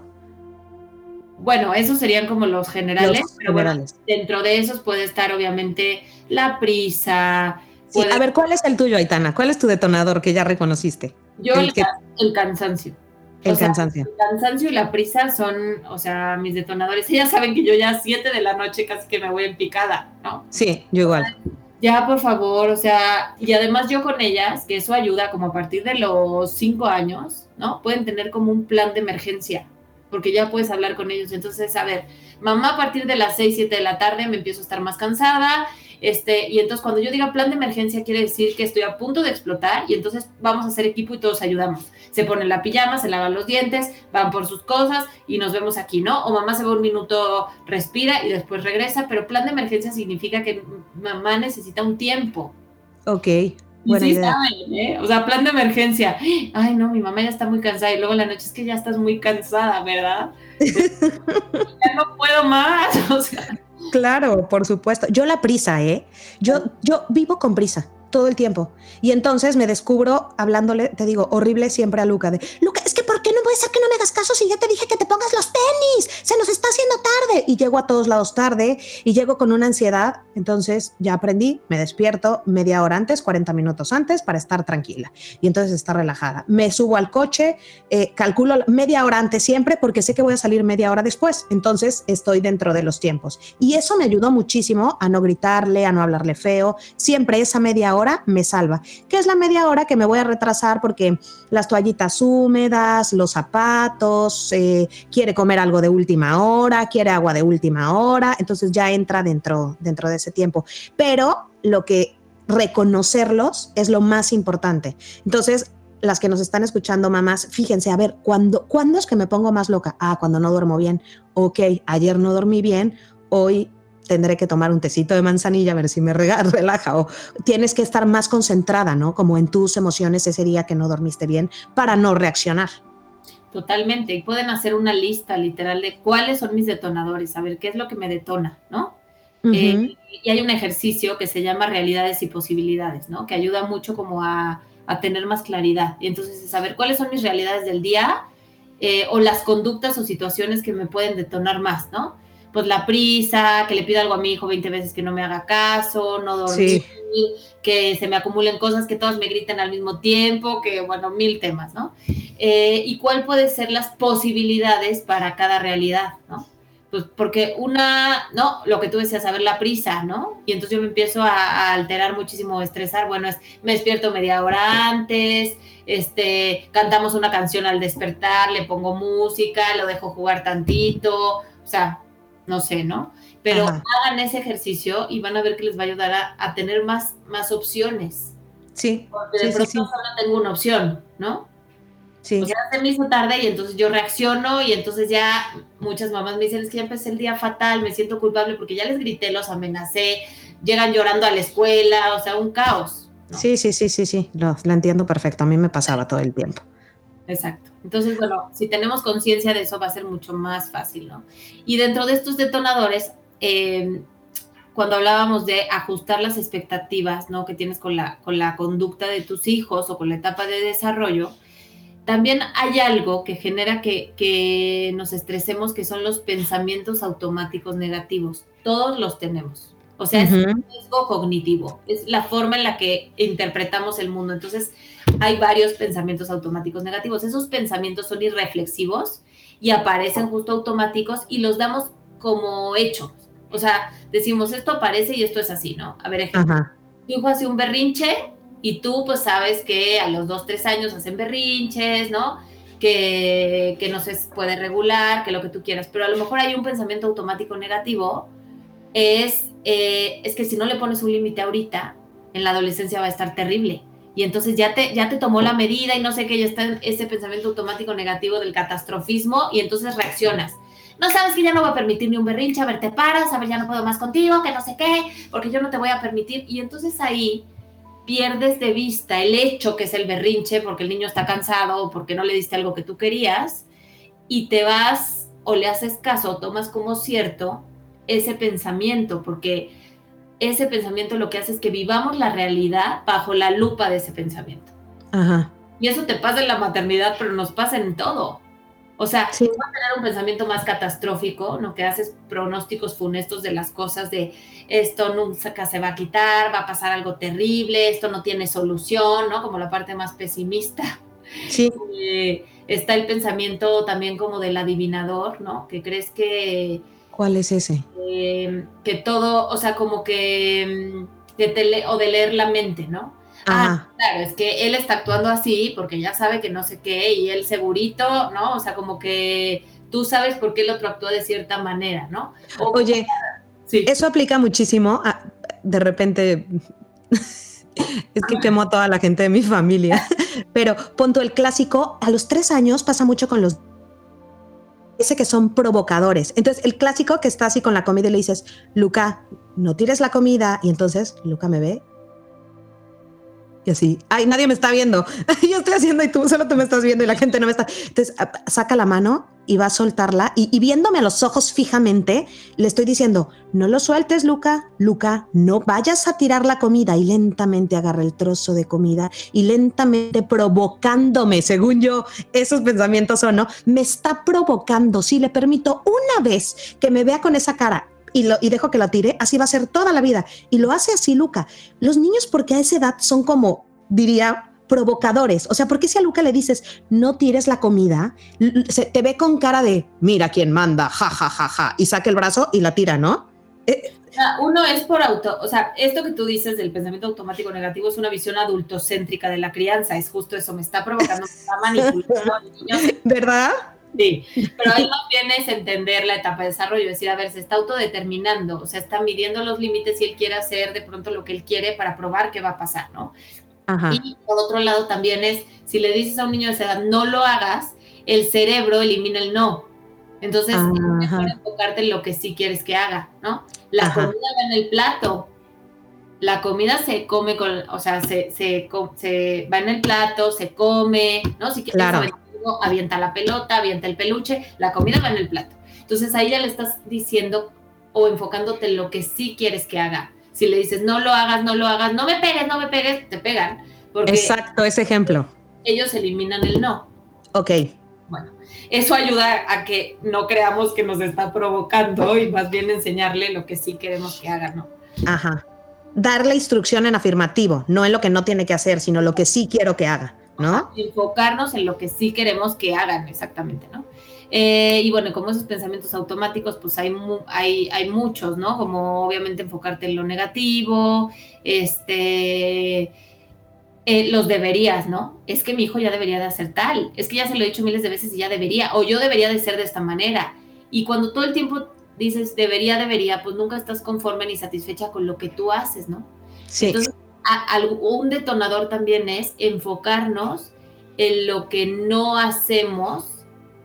Bueno, esos serían como los generales, los pero generales. Bueno, dentro de esos puede estar obviamente la prisa, Sí, a ver, ¿cuál es el tuyo, Aitana? ¿Cuál es tu detonador que ya reconociste? Yo el, el, que... el cansancio. El o sea, cansancio. El cansancio y la prisa son, o sea, mis detonadores. Ellas saben que yo ya a 7 de la noche casi que me voy en picada, ¿no? Sí, yo igual. Ya, por favor, o sea, y además yo con ellas, que eso ayuda como a partir de los 5 años, ¿no? Pueden tener como un plan de emergencia, porque ya puedes hablar con ellos. Entonces, a ver, mamá a partir de las 6, 7 de la tarde me empiezo a estar más cansada, este, y entonces cuando yo diga plan de emergencia quiere decir que estoy a punto de explotar y entonces vamos a hacer equipo y todos ayudamos. Se ponen la pijama, se lavan los dientes, van por sus cosas y nos vemos aquí, ¿no? O mamá se va un minuto, respira y después regresa, pero plan de emergencia significa que mamá necesita un tiempo. Ok. Buena sí idea. Saben, ¿eh? O sea, plan de emergencia. Ay, no, mi mamá ya está muy cansada. Y luego la noche es que ya estás muy cansada, ¿verdad? <laughs> ya no puedo más. <laughs> O sea. Claro, por supuesto. Yo la prisa, ¿eh? Yo, yo vivo con prisa todo el tiempo. Y entonces me descubro hablándole, te digo, horrible siempre a Luca, de, Luca, es que ¿por qué no puede ser que no me hagas caso si ya te dije que te pongas los tenis? Se nos está haciendo tarde. Y llego a todos lados tarde y llego con una ansiedad. Entonces ya aprendí, me despierto media hora antes, 40 minutos antes para estar tranquila. Y entonces estar relajada. Me subo al coche, eh, calculo media hora antes siempre porque sé que voy a salir media hora después. Entonces estoy dentro de los tiempos. Y eso me ayudó muchísimo a no gritarle, a no hablarle feo. Siempre esa media hora me salva. ¿Qué es la media hora que me voy a retrasar porque las toallitas húmedas, los zapatos, eh, quiere comer algo de última hora, quiere agua de última hora, entonces ya entra dentro, dentro de ese tiempo. Pero lo que reconocerlos es lo más importante. Entonces, las que nos están escuchando, mamás, fíjense, a ver, ¿cuándo, ¿cuándo es que me pongo más loca? Ah, cuando no duermo bien. Ok, ayer no dormí bien, hoy tendré que tomar un tecito de manzanilla a ver si me <laughs> relaja o tienes que estar más concentrada, ¿no? Como en tus emociones ese día que no dormiste bien para no reaccionar. Totalmente, y pueden hacer una lista literal de cuáles son mis detonadores, a ver qué es lo que me detona, ¿no? Uh -huh. eh, y hay un ejercicio que se llama realidades y posibilidades, ¿no? Que ayuda mucho como a, a tener más claridad. Y entonces saber cuáles son mis realidades del día eh, o las conductas o situaciones que me pueden detonar más, ¿no? Pues la prisa, que le pido algo a mi hijo 20 veces que no me haga caso, no dormir, sí. que se me acumulen cosas, que todas me griten al mismo tiempo, que bueno, mil temas, ¿no? eh, y cuál puede ser las posibilidades para cada realidad, ¿no? Pues porque una, no, lo que tú decías, saber la prisa, ¿no? Y entonces yo me empiezo a, a alterar muchísimo, a estresar, bueno, es, me despierto media hora antes, este, cantamos una canción al despertar, le pongo música, lo dejo jugar tantito, o sea, no sé, ¿no? Pero Ajá. hagan ese ejercicio y van a ver que les va a ayudar a, a tener más, más opciones. Sí, Porque de sí, sí, pronto sí. solo tengo una opción, ¿no? sí. O sea, se me hizo tarde y entonces yo reacciono y entonces ya muchas mamás me dicen, es que ya empecé el día fatal, me siento culpable porque ya les grité, los amenacé, llegan llorando a la escuela, o sea, un caos. ¿no? Sí, sí, sí, sí, sí, lo, lo entiendo perfecto. A mí me pasaba todo el tiempo. Exacto. Entonces, bueno, si tenemos conciencia de eso va a ser mucho más fácil, ¿no? Y dentro de estos detonadores, eh, cuando hablábamos de ajustar las expectativas, ¿no? Que tienes con la, con la conducta de tus hijos o con la etapa de desarrollo, también hay algo que genera que, que nos estresemos, que son los pensamientos automáticos negativos. Todos los tenemos. O sea, es Ujú. sesgo cognitivo, es la forma en la que interpretamos el mundo. Entonces, hay varios pensamientos automáticos negativos. Esos pensamientos son irreflexivos y aparecen justo automáticos y los damos como hechos. O sea, decimos esto aparece y esto es así, ¿no? A ver, ejemplo. Ajá. Tu hijo hace un berrinche y tú pues sabes que a los dos, tres años hacen berrinches, ¿no? Que, que no se puede regular, que lo que tú quieras. Pero a lo mejor hay un pensamiento automático negativo es, eh, es que si no le pones un límite ahorita, en la adolescencia va a estar terrible. Y entonces ya te, ya te tomó la medida y no sé qué, ya está ese pensamiento automático negativo del catastrofismo y entonces reaccionas. No sabes que ya no voy a permitir ni un berrinche, a ver, te paras, a ver, ya no puedo más contigo, que no sé qué, porque yo no te voy a permitir. Y entonces ahí pierdes de vista el hecho que es el berrinche, porque el niño está cansado o porque no le diste algo que tú querías, y te vas o le haces caso o tomas como cierto ese pensamiento, porque ese pensamiento lo que hace es que vivamos la realidad bajo la lupa de ese pensamiento. Ajá. Y eso te pasa en la maternidad, pero nos pasa en todo. O sea, Sí. va a tener un pensamiento más catastrófico, ¿no? Que haces pronósticos funestos de las cosas de esto nunca se va a quitar, va a pasar algo terrible, esto no tiene solución, ¿no? Como la parte más pesimista. Sí. Eh, está el pensamiento también como del adivinador, ¿no? Que crees que, ¿Cuál es ese? eh, que todo, o sea, como que, mm, que te le- o de leer la mente, ¿no? Ah, claro, es que él está actuando así porque ya sabe que no sé qué y él segurito, ¿no? O sea, como que tú sabes por qué el otro actúa de cierta manera, ¿no? O- Oye, sí. eso aplica muchísimo. a- de repente, <laughs> es que quemo a toda la gente de mi familia, <laughs> pero punto el clásico, a los tres años pasa mucho con los ese que son provocadores. Entonces, el clásico que está así con la comida y le dices, Luca, no tires la comida. Y entonces Luca me ve. Y así, ay, nadie me está viendo. <laughs> Yo estoy haciendo y tú solo tú me estás viendo y la gente no me está. Entonces, saca la mano y va a soltarla. Y, viéndome a los ojos fijamente, le estoy diciendo, no lo sueltes, Luca. Luca, no vayas a tirar la comida. Y lentamente agarra el trozo de comida y lentamente provocándome, según yo, esos pensamientos son, ¿no? Me está provocando. Si le permito una vez que me vea con esa cara y, lo, y dejo que la tire, así va a ser toda la vida. Y lo hace así, Luca. Los niños, porque a esa edad son como, diría, provocadores. O sea, ¿por qué si a Luca le dices no tires la comida? Se- te ve con cara de mira quién manda, ja, ja, ja, ja, y saca el brazo y la tira, ¿no? Eh, uno es por auto, o sea, esto que tú dices del pensamiento automático negativo es una visión adultocéntrica de la crianza, es justo eso, me está provocando, me está manipulando al niño. <laughs> ¿Verdad? Sí, pero ahí más bien es entender la etapa de desarrollo, es decir, a ver, se está autodeterminando, o sea, está midiendo los límites y él quiere hacer de pronto lo que él quiere para probar qué va a pasar, ¿no? Ajá. Y por otro lado también es, si le dices a un niño de esa edad, no lo hagas, el cerebro elimina el no. Entonces, es mejor enfocarte en lo que sí quieres que haga, ¿no? La Ajá. comida va en el plato. La comida se come con, o sea, se, se, va en el plato, se come, ¿no? Si quieres Claro. algo, avienta la pelota, avienta el peluche, la comida va en el plato. Entonces ahí ya le estás diciendo o enfocándote en lo que sí quieres que haga. Si le dices, no lo hagas, no lo hagas, no me pegues, no me pegues, te pegan. Porque Exacto, ese ejemplo. ellos eliminan el no. Ok. Bueno, eso ayuda a que no creamos que nos está provocando y más bien enseñarle lo que sí queremos que haga, ¿no? Ajá. Darle instrucción en afirmativo, no en lo que no tiene que hacer, sino lo que sí quiero que haga. ¿no? Enfocarnos en lo que sí queremos que hagan, exactamente, ¿no? Eh, y bueno, como esos pensamientos automáticos, pues hay, hay, hay muchos, ¿no? Como obviamente enfocarte en lo negativo, este, eh, los deberías, ¿no? Es que mi hijo ya debería de hacer tal, es que ya se lo he dicho miles de veces y ya debería, o yo debería de ser de esta manera. Y cuando todo el tiempo dices debería, debería, pues nunca estás conforme ni satisfecha con lo que tú haces, ¿no? Sí. Entonces, un detonador también es enfocarnos en lo que no hacemos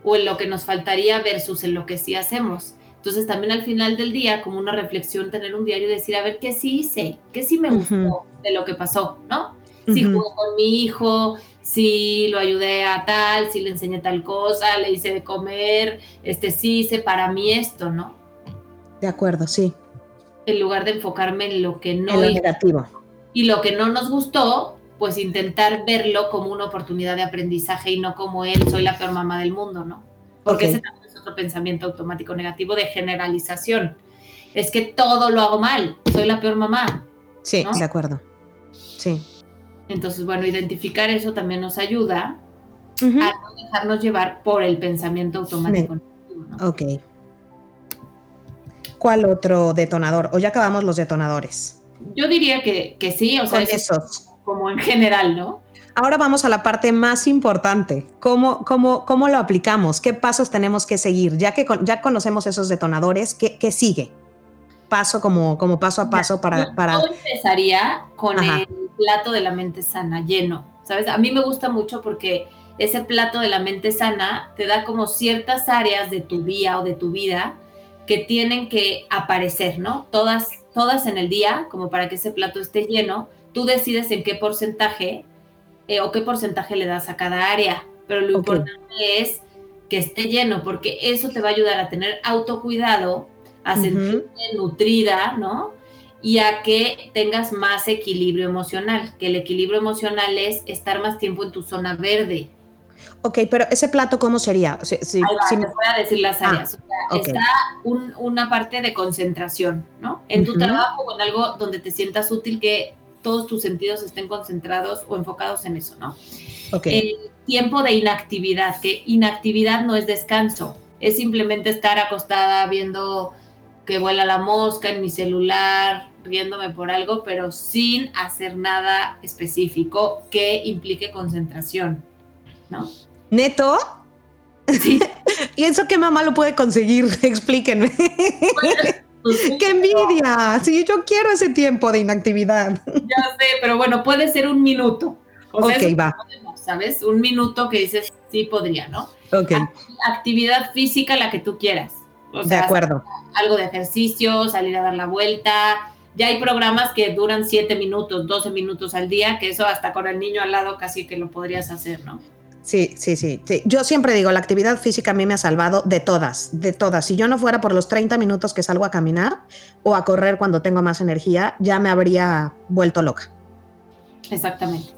o en lo que nos faltaría versus en lo que sí hacemos. Entonces también al final del día, como una reflexión, tener un diario y decir, a ver, ¿qué sí hice? ¿Qué sí me gustó de lo que pasó? ¿No? Si jugué con mi hijo, si lo ayudé a tal, si le enseñé tal cosa, le hice de comer, este sí hice para mí esto, ¿no? De acuerdo, sí. En lugar de enfocarme en lo que no... En lo negativo. Y lo que no nos gustó, pues intentar verlo como una oportunidad de aprendizaje y no como él, soy la peor mamá del mundo, ¿no? Porque ese también es otro pensamiento automático negativo de generalización. Es que todo lo hago mal, soy la peor mamá. Sí, de acuerdo. Sí. Entonces, bueno, identificar eso también nos ayuda a no dejarnos llevar por el pensamiento automático. negativo, ¿no? Ok. ¿Cuál otro detonador? ¿O ya acabamos los detonadores? Yo diría que, que sí, o sea, esos como en general, ¿no? Ahora vamos a la parte más importante. ¿Cómo, cómo, cómo lo aplicamos? ¿Qué pasos tenemos que seguir? Ya que ya conocemos esos detonadores, ¿qué, qué sigue? Paso como, como paso a paso para... para... Yo empezaría con el plato de la mente sana, lleno. ¿Sabes? A mí me gusta mucho porque ese plato de la mente sana te da como ciertas áreas de tu día o de tu vida que tienen que aparecer, ¿no? Todas, todas en el día, como para que ese plato esté lleno, tú decides en qué porcentaje eh, o qué porcentaje le das a cada área, pero lo importante es que esté lleno, porque eso te va a ayudar a tener autocuidado, a sentirte nutrida, ¿no? Y a que tengas más equilibrio emocional, que el equilibrio emocional es estar más tiempo en tu zona verde. Ok, pero ese plato, ¿cómo sería? Si, si, voy a decir las ah, áreas. Está una parte de concentración, ¿no? En tu trabajo o en algo donde te sientas útil que todos tus sentidos estén concentrados o enfocados en eso, ¿no? El tiempo de inactividad, que inactividad no es descanso, es simplemente estar acostada viendo que vuela la mosca en mi celular, riéndome por algo, pero sin hacer nada específico que implique concentración, ¿no? ¿Neto? Sí. <laughs> ¿Y eso qué mamá lo puede conseguir? <laughs> Explíquenme. Pues ¡Qué envidia! Sí, yo quiero ese tiempo de inactividad. <laughs> Ya sé, pero bueno, puede ser un minuto. ok, va. ¿Sabes? Un minuto que dices, sí podría, ¿no? Ok. Actividad física, la que tú quieras. de acuerdo. Algo de ejercicio, salir a dar la vuelta. Ya hay programas que duran 7 minutos, 12 minutos al día, que eso hasta con el niño al lado casi que lo podrías hacer, ¿no? Sí, sí, sí, Yo siempre digo, la actividad física a mí me ha salvado de todas, de todas. Si yo no fuera por los 30 minutos que salgo a caminar o a correr cuando tengo más energía, ya me habría vuelto loca. Exactamente.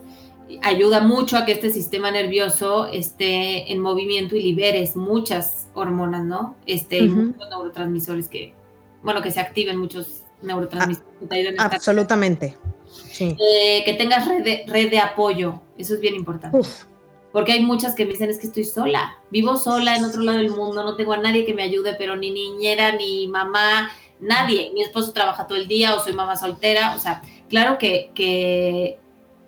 Ayuda mucho a que este sistema nervioso esté en movimiento y liberes muchas hormonas, ¿no? Este, muchos neurotransmisores que, bueno, que se activen muchos neurotransmisores. absolutamente. Eh, que tengas red de, red de apoyo, eso es bien importante. Uf porque hay muchas que me dicen es que estoy sola, vivo sola en otro lado del mundo, no tengo a nadie que me ayude, pero ni niñera, ni mamá, nadie, mi esposo trabaja todo el día o soy mamá soltera, o sea, claro que, que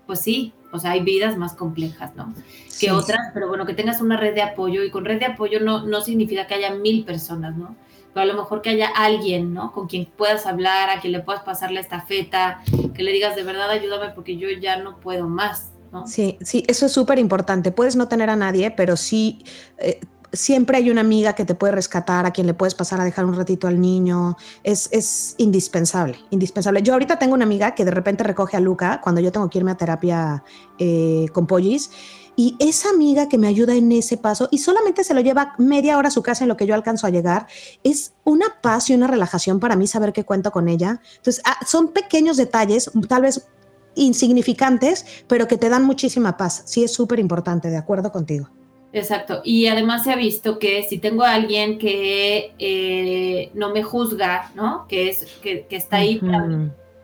pues sí, o sea, hay vidas más complejas, ¿no? Que otras, pero bueno, que tengas una red de apoyo y con red de apoyo no, no significa que haya mil personas, ¿no? Pero a lo mejor que haya alguien, ¿no? Con quien puedas hablar, a quien le puedas pasar la estafeta, que le digas de verdad ayúdame porque yo ya no puedo más, Sí, sí, eso es súper importante. Puedes no tener a nadie, pero sí, eh, siempre hay una amiga que te puede rescatar, a quien le puedes pasar a dejar un ratito al niño. Es, es indispensable, indispensable. Yo ahorita tengo una amiga que de repente recoge a Luca cuando yo tengo que irme a terapia eh, con pollis. Y esa amiga que me ayuda en ese paso y solamente se lo lleva media hora a su casa en lo que yo alcanzo a llegar, es una paz y una relajación para mí saber que cuento con ella. Entonces, ah, son pequeños detalles, tal vez insignificantes, pero que te dan muchísima paz. Sí, es súper importante, de acuerdo contigo. Exacto. Y además se ha visto que si tengo a alguien que eh, no me juzga, ¿no? Que, es, que, está ahí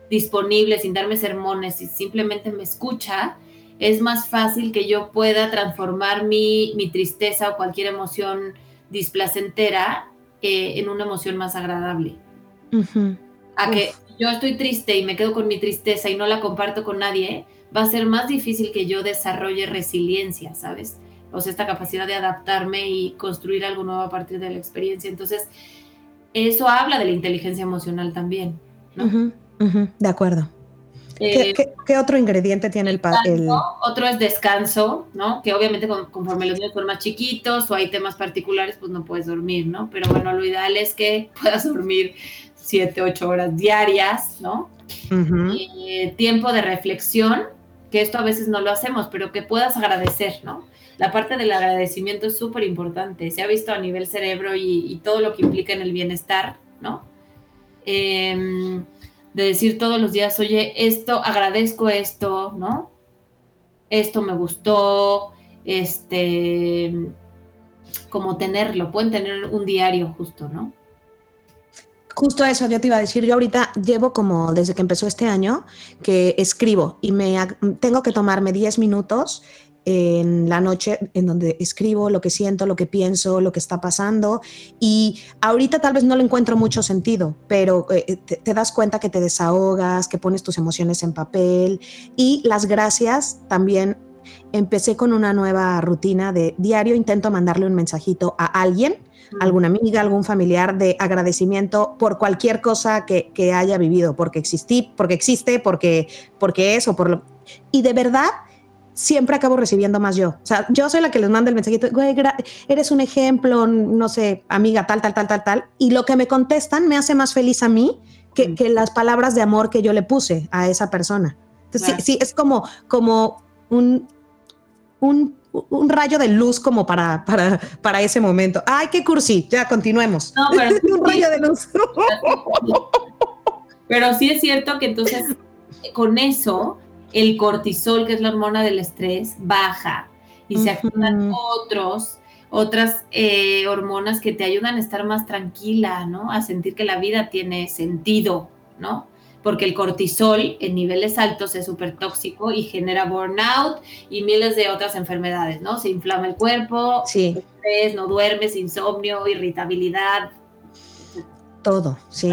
disponible sin darme sermones y simplemente me escucha, es más fácil que yo pueda transformar mi, mi tristeza o cualquier emoción displacentera eh, en una emoción más agradable. A que yo estoy triste y me quedo con mi tristeza y no la comparto con nadie, va a ser más difícil que yo desarrolle resiliencia, ¿sabes? O sea, esta capacidad de adaptarme y construir algo nuevo a partir de la experiencia. Entonces, eso habla de la inteligencia emocional también. ¿no? de acuerdo. ¿Qué, eh, otro ingrediente tiene el, el, Otro es descanso, ¿no? Que obviamente conforme los niños son más chiquitos o hay temas particulares, pues no puedes dormir, ¿no? Pero bueno, lo ideal es que <laughs> puedas dormir siete, ocho horas diarias, ¿no? Eh, tiempo de reflexión, que esto a veces no lo hacemos, pero que puedas agradecer, ¿no? La parte del agradecimiento es súper importante. Se ha visto a nivel cerebro y, todo lo que implica en el bienestar, ¿no? Em, de decir todos los días, oye, esto, agradezco esto, ¿no? Esto me gustó, este, como tenerlo, pueden tener un diario justo, ¿no? Justo eso yo te iba a decir. Yo ahorita llevo como desde que empezó este año que escribo y me tengo que tomarme 10 minutos en la noche en donde escribo lo que siento, lo que pienso, lo que está pasando. Y ahorita tal vez no le encuentro mucho sentido, pero eh, te, das cuenta que te desahogas, que pones tus emociones en papel. Y las gracias también. Empecé con una nueva rutina de diario, intento mandarle un mensajito a alguien, alguna amiga, algún familiar de agradecimiento por cualquier cosa que, que haya vivido, porque existí, porque existe, porque, porque es o por lo... Y de verdad, siempre acabo recibiendo más yo. O sea, yo soy la que les manda el mensajito, güey, eres un ejemplo, no sé, amiga, tal, tal, tal, tal, tal. Y lo que me contestan me hace más feliz a mí que, mm. las palabras de amor que yo le puse a esa persona. Entonces, sí, sí, es como, como un, un, un, rayo de luz como para, para, para ese momento. Ay, qué cursi, ya continuemos. No, pero <laughs> un rayo de luz. <laughs> pero sí es cierto que entonces con eso el cortisol, que es la hormona del estrés, baja y se activan otros, otras eh, hormonas que te ayudan a estar más tranquila, ¿no? A sentir que la vida tiene sentido, ¿no? Porque el cortisol en niveles altos es súper tóxico y genera burnout y miles de otras enfermedades, ¿no? Se inflama el cuerpo, sí. estrés, no duermes, insomnio, irritabilidad. Todo, sí.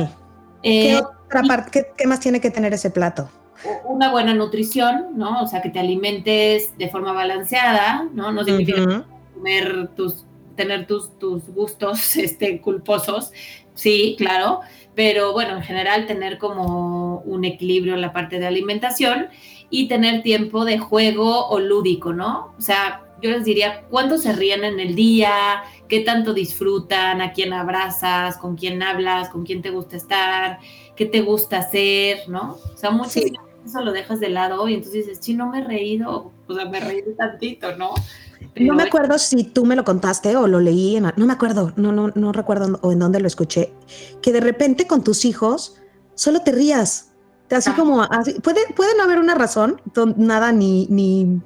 ¿Qué, eh, otra parte, ¿Qué más tiene que tener ese plato? una buena nutrición, ¿no? O sea, que te alimentes de forma balanceada, ¿no? No significa comer tus, tener tus, tus gustos <laughs> este, culposos, sí, claro, pero bueno, en general tener como un equilibrio en la parte de alimentación y tener tiempo de juego o lúdico, ¿no? O sea, yo les diría, ¿cuánto se ríen en el día? ¿Qué tanto disfrutan? ¿A quién abrazas? ¿Con quién hablas? ¿Con quién te gusta estar? ¿Qué te gusta hacer? ¿No? O sea, muchas eso lo dejas de lado y entonces dices, sí, no me he reído, o sea, me reí tantito, ¿no? No me acuerdo si tú me lo contaste o lo leí, en, no me acuerdo, no, no, no recuerdo o en dónde lo escuché, que de repente con tus hijos solo te rías, así ah. como, así, puede, puede no haber una razón, nada ni, ni,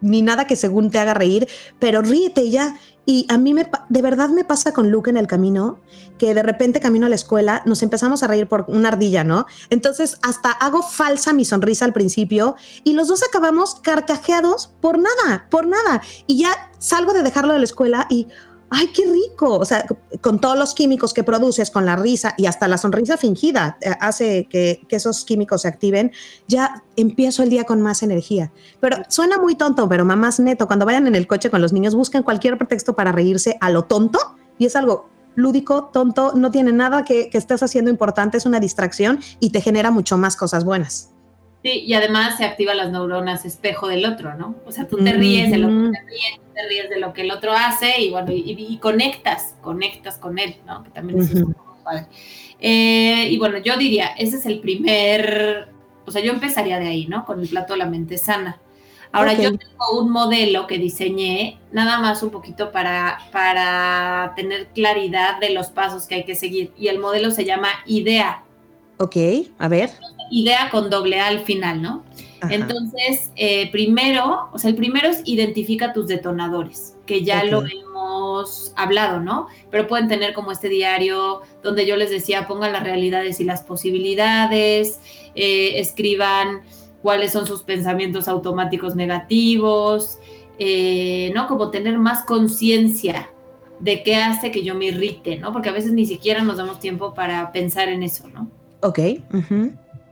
ni nada que según te haga reír, pero ríete ya. Y a mí me, de verdad me pasa con Luke en el camino, que de repente camino a la escuela, nos empezamos a reír por una ardilla, ¿no? Entonces hasta hago falsa mi sonrisa al principio y los dos acabamos carcajeados por nada, por nada. Y ya salgo de dejarlo de la escuela y, ay, qué rico. O sea, con todos los químicos que produces, con la risa y hasta la sonrisa fingida eh, hace que, esos químicos se activen, ya empiezo el día con más energía. Pero suena muy tonto, pero mamás neto, cuando vayan en el coche con los niños, busquen cualquier pretexto para reírse a lo tonto y es algo lúdico, tonto, no tiene nada que, que estés haciendo importante, es una distracción y te genera mucho más cosas buenas. Sí, y además se activan las neuronas espejo del otro, ¿no? O sea, tú te ríes lo que te ríes, te ríes de lo que el otro hace y bueno, y, conectas, conectas con él, ¿no? Que también es muy padre. Eh, y bueno, yo diría, ese es el primer, o sea, yo empezaría de ahí, ¿no? Con el plato de la mente sana. Ahora yo tengo un modelo que diseñé, nada más un poquito para, para tener claridad de los pasos que hay que seguir. Y el modelo se llama IDEA. Ok, a ver idea con doble A al final, ¿no? Entonces, eh, primero, o sea, el primero es identifica tus detonadores, que ya lo hemos hablado, ¿no? Pero pueden tener como este diario donde yo les decía, pongan las realidades y las posibilidades, eh, escriban cuáles son sus pensamientos automáticos negativos, eh, ¿no? Como tener más conciencia de qué hace que yo me irrite, ¿no? Porque a veces ni siquiera nos damos tiempo para pensar en eso, ¿no? Ok.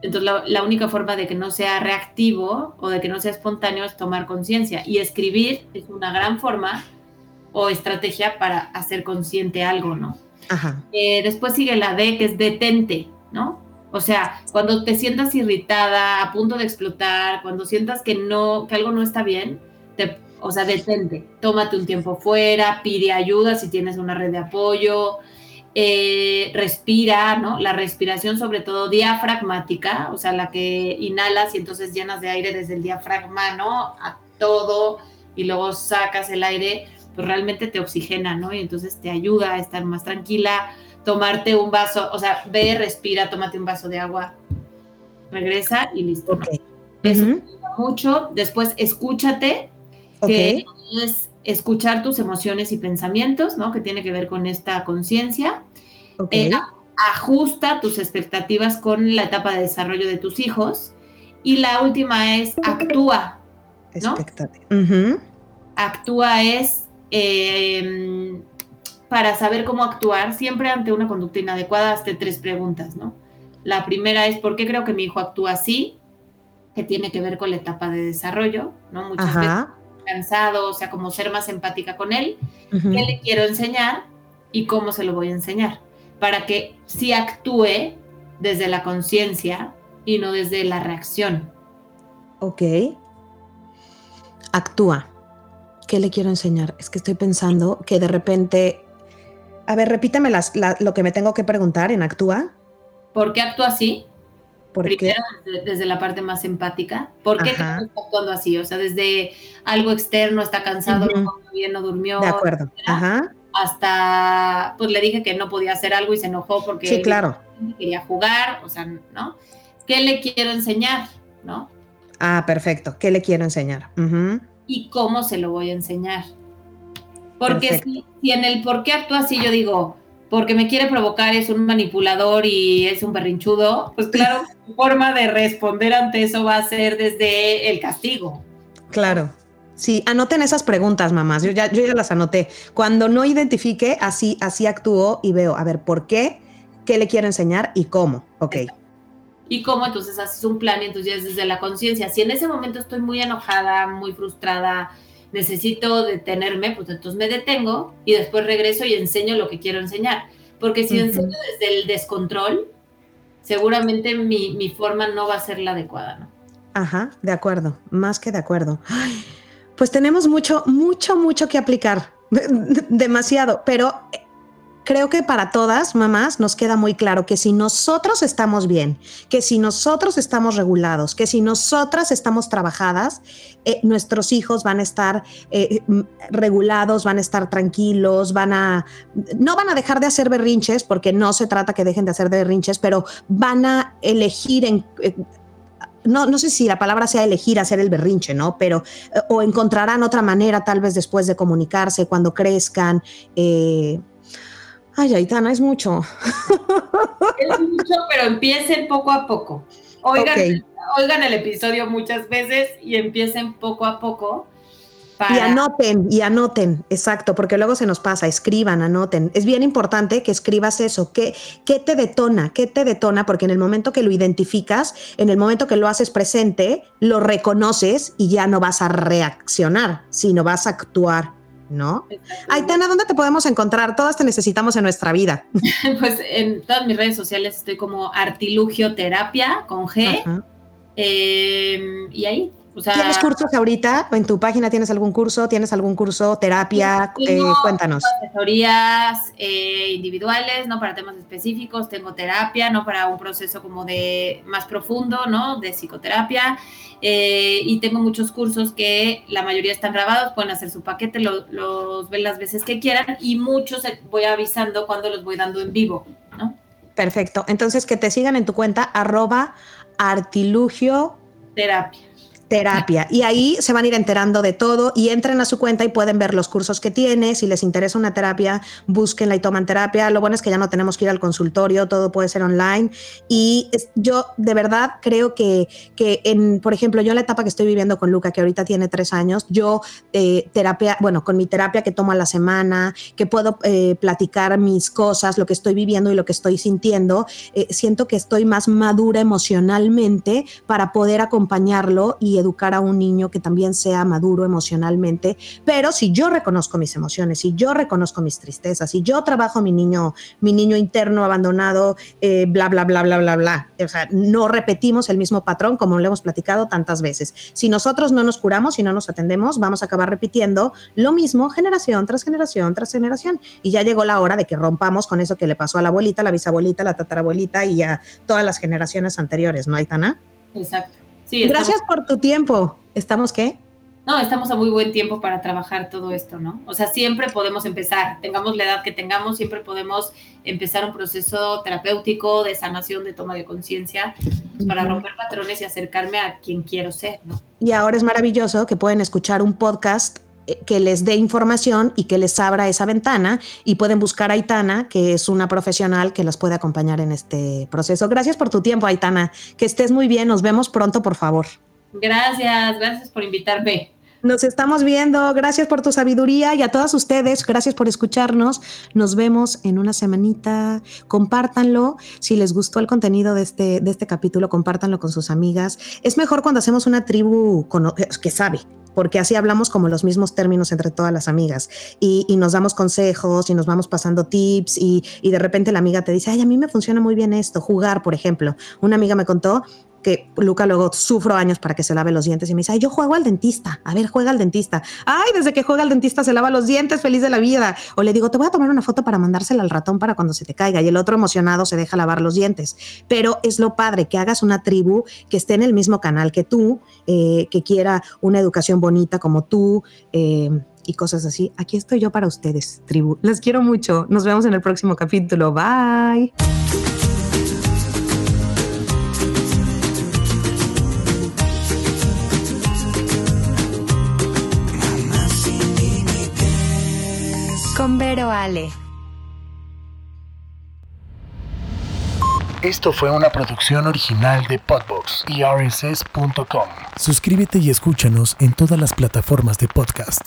Entonces la, única forma de que no sea reactivo o de que no sea espontáneo es tomar conciencia. Y escribir es una gran forma o estrategia para hacer consciente algo, ¿no? Ajá. Eh, después sigue la D, que es detente, ¿no? O sea, cuando te sientas irritada, a punto de explotar, cuando sientas que no, que algo no está bien, te, o sea, detente, tómate un tiempo fuera, pide ayuda si tienes una red de apoyo, eh, respira, ¿no? La respiración sobre todo diafragmática, o sea, la que inhalas y entonces llenas de aire desde el diafragma, ¿no? A todo y luego sacas el aire, pues realmente te oxigena, ¿no? Y entonces te ayuda a estar más tranquila, tomarte un vaso, o sea, ve, respira, tómate un vaso de agua, regresa y listo. Eso mucho. Después, escúchate, que es escuchar tus emociones y pensamientos, ¿no? Que tiene que ver con esta conciencia. Eh, ajusta tus expectativas con la etapa de desarrollo de tus hijos. Y la última es actúa, ¿no? Actúa es em, para saber cómo actuar, siempre ante una conducta inadecuada, hazte tres preguntas, ¿no? La primera es, ¿por qué creo que mi hijo actúa así? Que tiene que ver con la etapa de desarrollo, ¿no? Muchas veces cansado, o sea, como ser más empática con él, qué le quiero enseñar y cómo se lo voy a enseñar, para que sí actúe desde la conciencia y no desde la reacción. Ok. Actúa. ¿Qué le quiero enseñar? Es que estoy pensando que de repente... A ver, repítame las, lo que me tengo que preguntar en Actúa. ¿Por qué actúa así? Primero, Desde, la parte más empática. ¿Por qué está actuando así? O sea, desde algo externo, está cansado, no comió bien, no durmió. De acuerdo. Hasta, pues le dije que no podía hacer algo y se enojó porque sí, claro. quería jugar, o sea, ¿no? ¿Qué le quiero enseñar? ¿No? Ah, perfecto. ¿Qué le quiero enseñar? Y cómo se lo voy a enseñar. Porque si, si, en el por qué actúa así yo digo, porque me quiere provocar, es un manipulador y es un berrinchudo, pues claro, <laughs> su forma de responder ante eso va a ser desde el castigo. Claro. Sí, anoten esas preguntas, mamás. Yo ya, yo ya las anoté. Cuando no identifique, así, así actúo y veo, a ver, ¿por qué? ¿Qué le quiero enseñar y cómo? Ok. Y cómo entonces haces un plan y entonces desde la conciencia. Si en ese momento estoy muy enojada, muy frustrada, necesito detenerme, pues entonces me detengo y después regreso y enseño lo que quiero enseñar. Porque si enseño desde el descontrol, seguramente mi, forma no va a ser la adecuada, ¿no? Ajá, de acuerdo, más que de acuerdo. pues tenemos mucho, mucho, mucho que aplicar, <laughs> demasiado, pero creo que para todas, mamás, nos queda muy claro que si nosotros estamos bien, que si nosotros estamos regulados, que si nosotras estamos trabajadas, eh, nuestros hijos van a estar eh, regulados, van a estar tranquilos, van a, no van a dejar de hacer berrinches, porque no se trata que dejen de hacer berrinches, pero van a elegir en... Eh, no, no sé si la palabra sea elegir hacer el berrinche, ¿no? Pero, o encontrarán otra manera tal vez después de comunicarse cuando crezcan. Ay, Aitana, es mucho. Es mucho, pero empiecen poco a poco. Oigan, oigan el episodio muchas veces y empiecen poco a poco. Y anoten, y anoten, exacto, porque luego se nos pasa, escriban, anoten. Es bien importante que escribas eso, ¿qué, qué te detona? ¿Qué te detona? Porque en el momento que lo identificas, en el momento que lo haces presente, lo reconoces y ya no vas a reaccionar, sino vas a actuar ¿no? Aitana, ¿dónde te podemos encontrar? Todas te necesitamos en nuestra vida. <laughs> Pues en todas mis redes sociales estoy como Artilugio Terapia con G. Em, y ahí. ¿Tienes cursos ahorita? ¿En tu página tienes algún curso? ¿Tienes algún curso? ¿Terapia? Eh, cuéntanos. Asesorías eh, individuales, ¿no? Para temas específicos. Tengo terapia, ¿no? Para un proceso como de más profundo, ¿no? De psicoterapia. Eh, y tengo muchos cursos que la mayoría están grabados, pueden hacer su paquete, los ven las veces que quieran y muchos voy avisando cuando los voy dando en vivo, ¿no? Perfecto. Entonces, que te sigan en tu cuenta arroba artilugio terapia. Terapia. Y ahí se van a ir enterando de todo y entren a su cuenta y pueden ver los cursos que tiene. Si les interesa una terapia, búsquenla y toman terapia. Lo bueno es que ya no tenemos que ir al consultorio, todo puede ser online. Y yo de verdad creo que, que en, por ejemplo, yo en la etapa que estoy viviendo con Luca, que ahorita tiene tres años, yo eh, terapia, bueno, con mi terapia que tomo a la semana, que puedo eh, platicar mis cosas, lo que estoy viviendo y lo que estoy sintiendo, eh, siento que estoy más madura emocionalmente para poder acompañarlo y educar a un niño que también sea maduro emocionalmente, pero si yo reconozco mis emociones, si yo reconozco mis tristezas, si yo trabajo mi niño, mi niño interno abandonado, eh, bla, bla, bla, bla, bla, bla, o sea, no repetimos el mismo patrón como lo hemos platicado tantas veces. Si nosotros no nos curamos, y no nos atendemos, vamos a acabar repitiendo lo mismo generación tras generación tras generación. Y ya llegó la hora de que rompamos con eso que le pasó a la abuelita, la bisabuelita, la tatarabuelita y a todas las generaciones anteriores, ¿no, Aitana? Exacto. Gracias por tu tiempo. ¿Estamos qué? No, estamos a muy buen tiempo para trabajar todo esto, ¿no? O sea, siempre podemos empezar, tengamos la edad que tengamos, siempre podemos empezar un proceso terapéutico de sanación, de toma de conciencia, pues, para romper patrones y acercarme a quien quiero ser, ¿no? Y ahora es maravilloso que pueden escuchar un podcast que les dé información y que les abra esa ventana y pueden buscar a Aitana, que es una profesional que los puede acompañar en este proceso. Gracias por tu tiempo, Aitana. Que estés muy bien. Nos vemos pronto, por favor. Gracias, gracias por invitarme. Nos estamos viendo. Gracias por tu sabiduría y a todas ustedes, gracias por escucharnos. Nos vemos en una semanita. Compártanlo. Si les gustó el contenido de este, de este capítulo, compártanlo con sus amigas. Es mejor cuando hacemos una tribu que sabe, porque así hablamos como los mismos términos entre todas las amigas y, nos damos consejos y nos vamos pasando tips y, y, de repente la amiga te dice, ay, a mí me funciona muy bien esto, jugar, por ejemplo. Una amiga me contó que Luca luego sufro años para que se lave los dientes y me dice, ay, yo juego al dentista, a ver, juega al dentista. Ay, desde que juega al dentista se lava los dientes, feliz de la vida. O le digo, te voy a tomar una foto para mandársela al ratón para cuando se te caiga. Y el otro emocionado se deja lavar los dientes. Pero es lo padre que hagas una tribu que esté en el mismo canal que tú, eh, que quiera una educación bonita como tú. Eh, y cosas así. Aquí estoy yo para ustedes, tribu. Les quiero mucho. Nos vemos en el próximo capítulo. Bye. Ale. Esto fue una producción original de Podbox y rss.com. Suscríbete y escúchanos en todas las plataformas de podcast.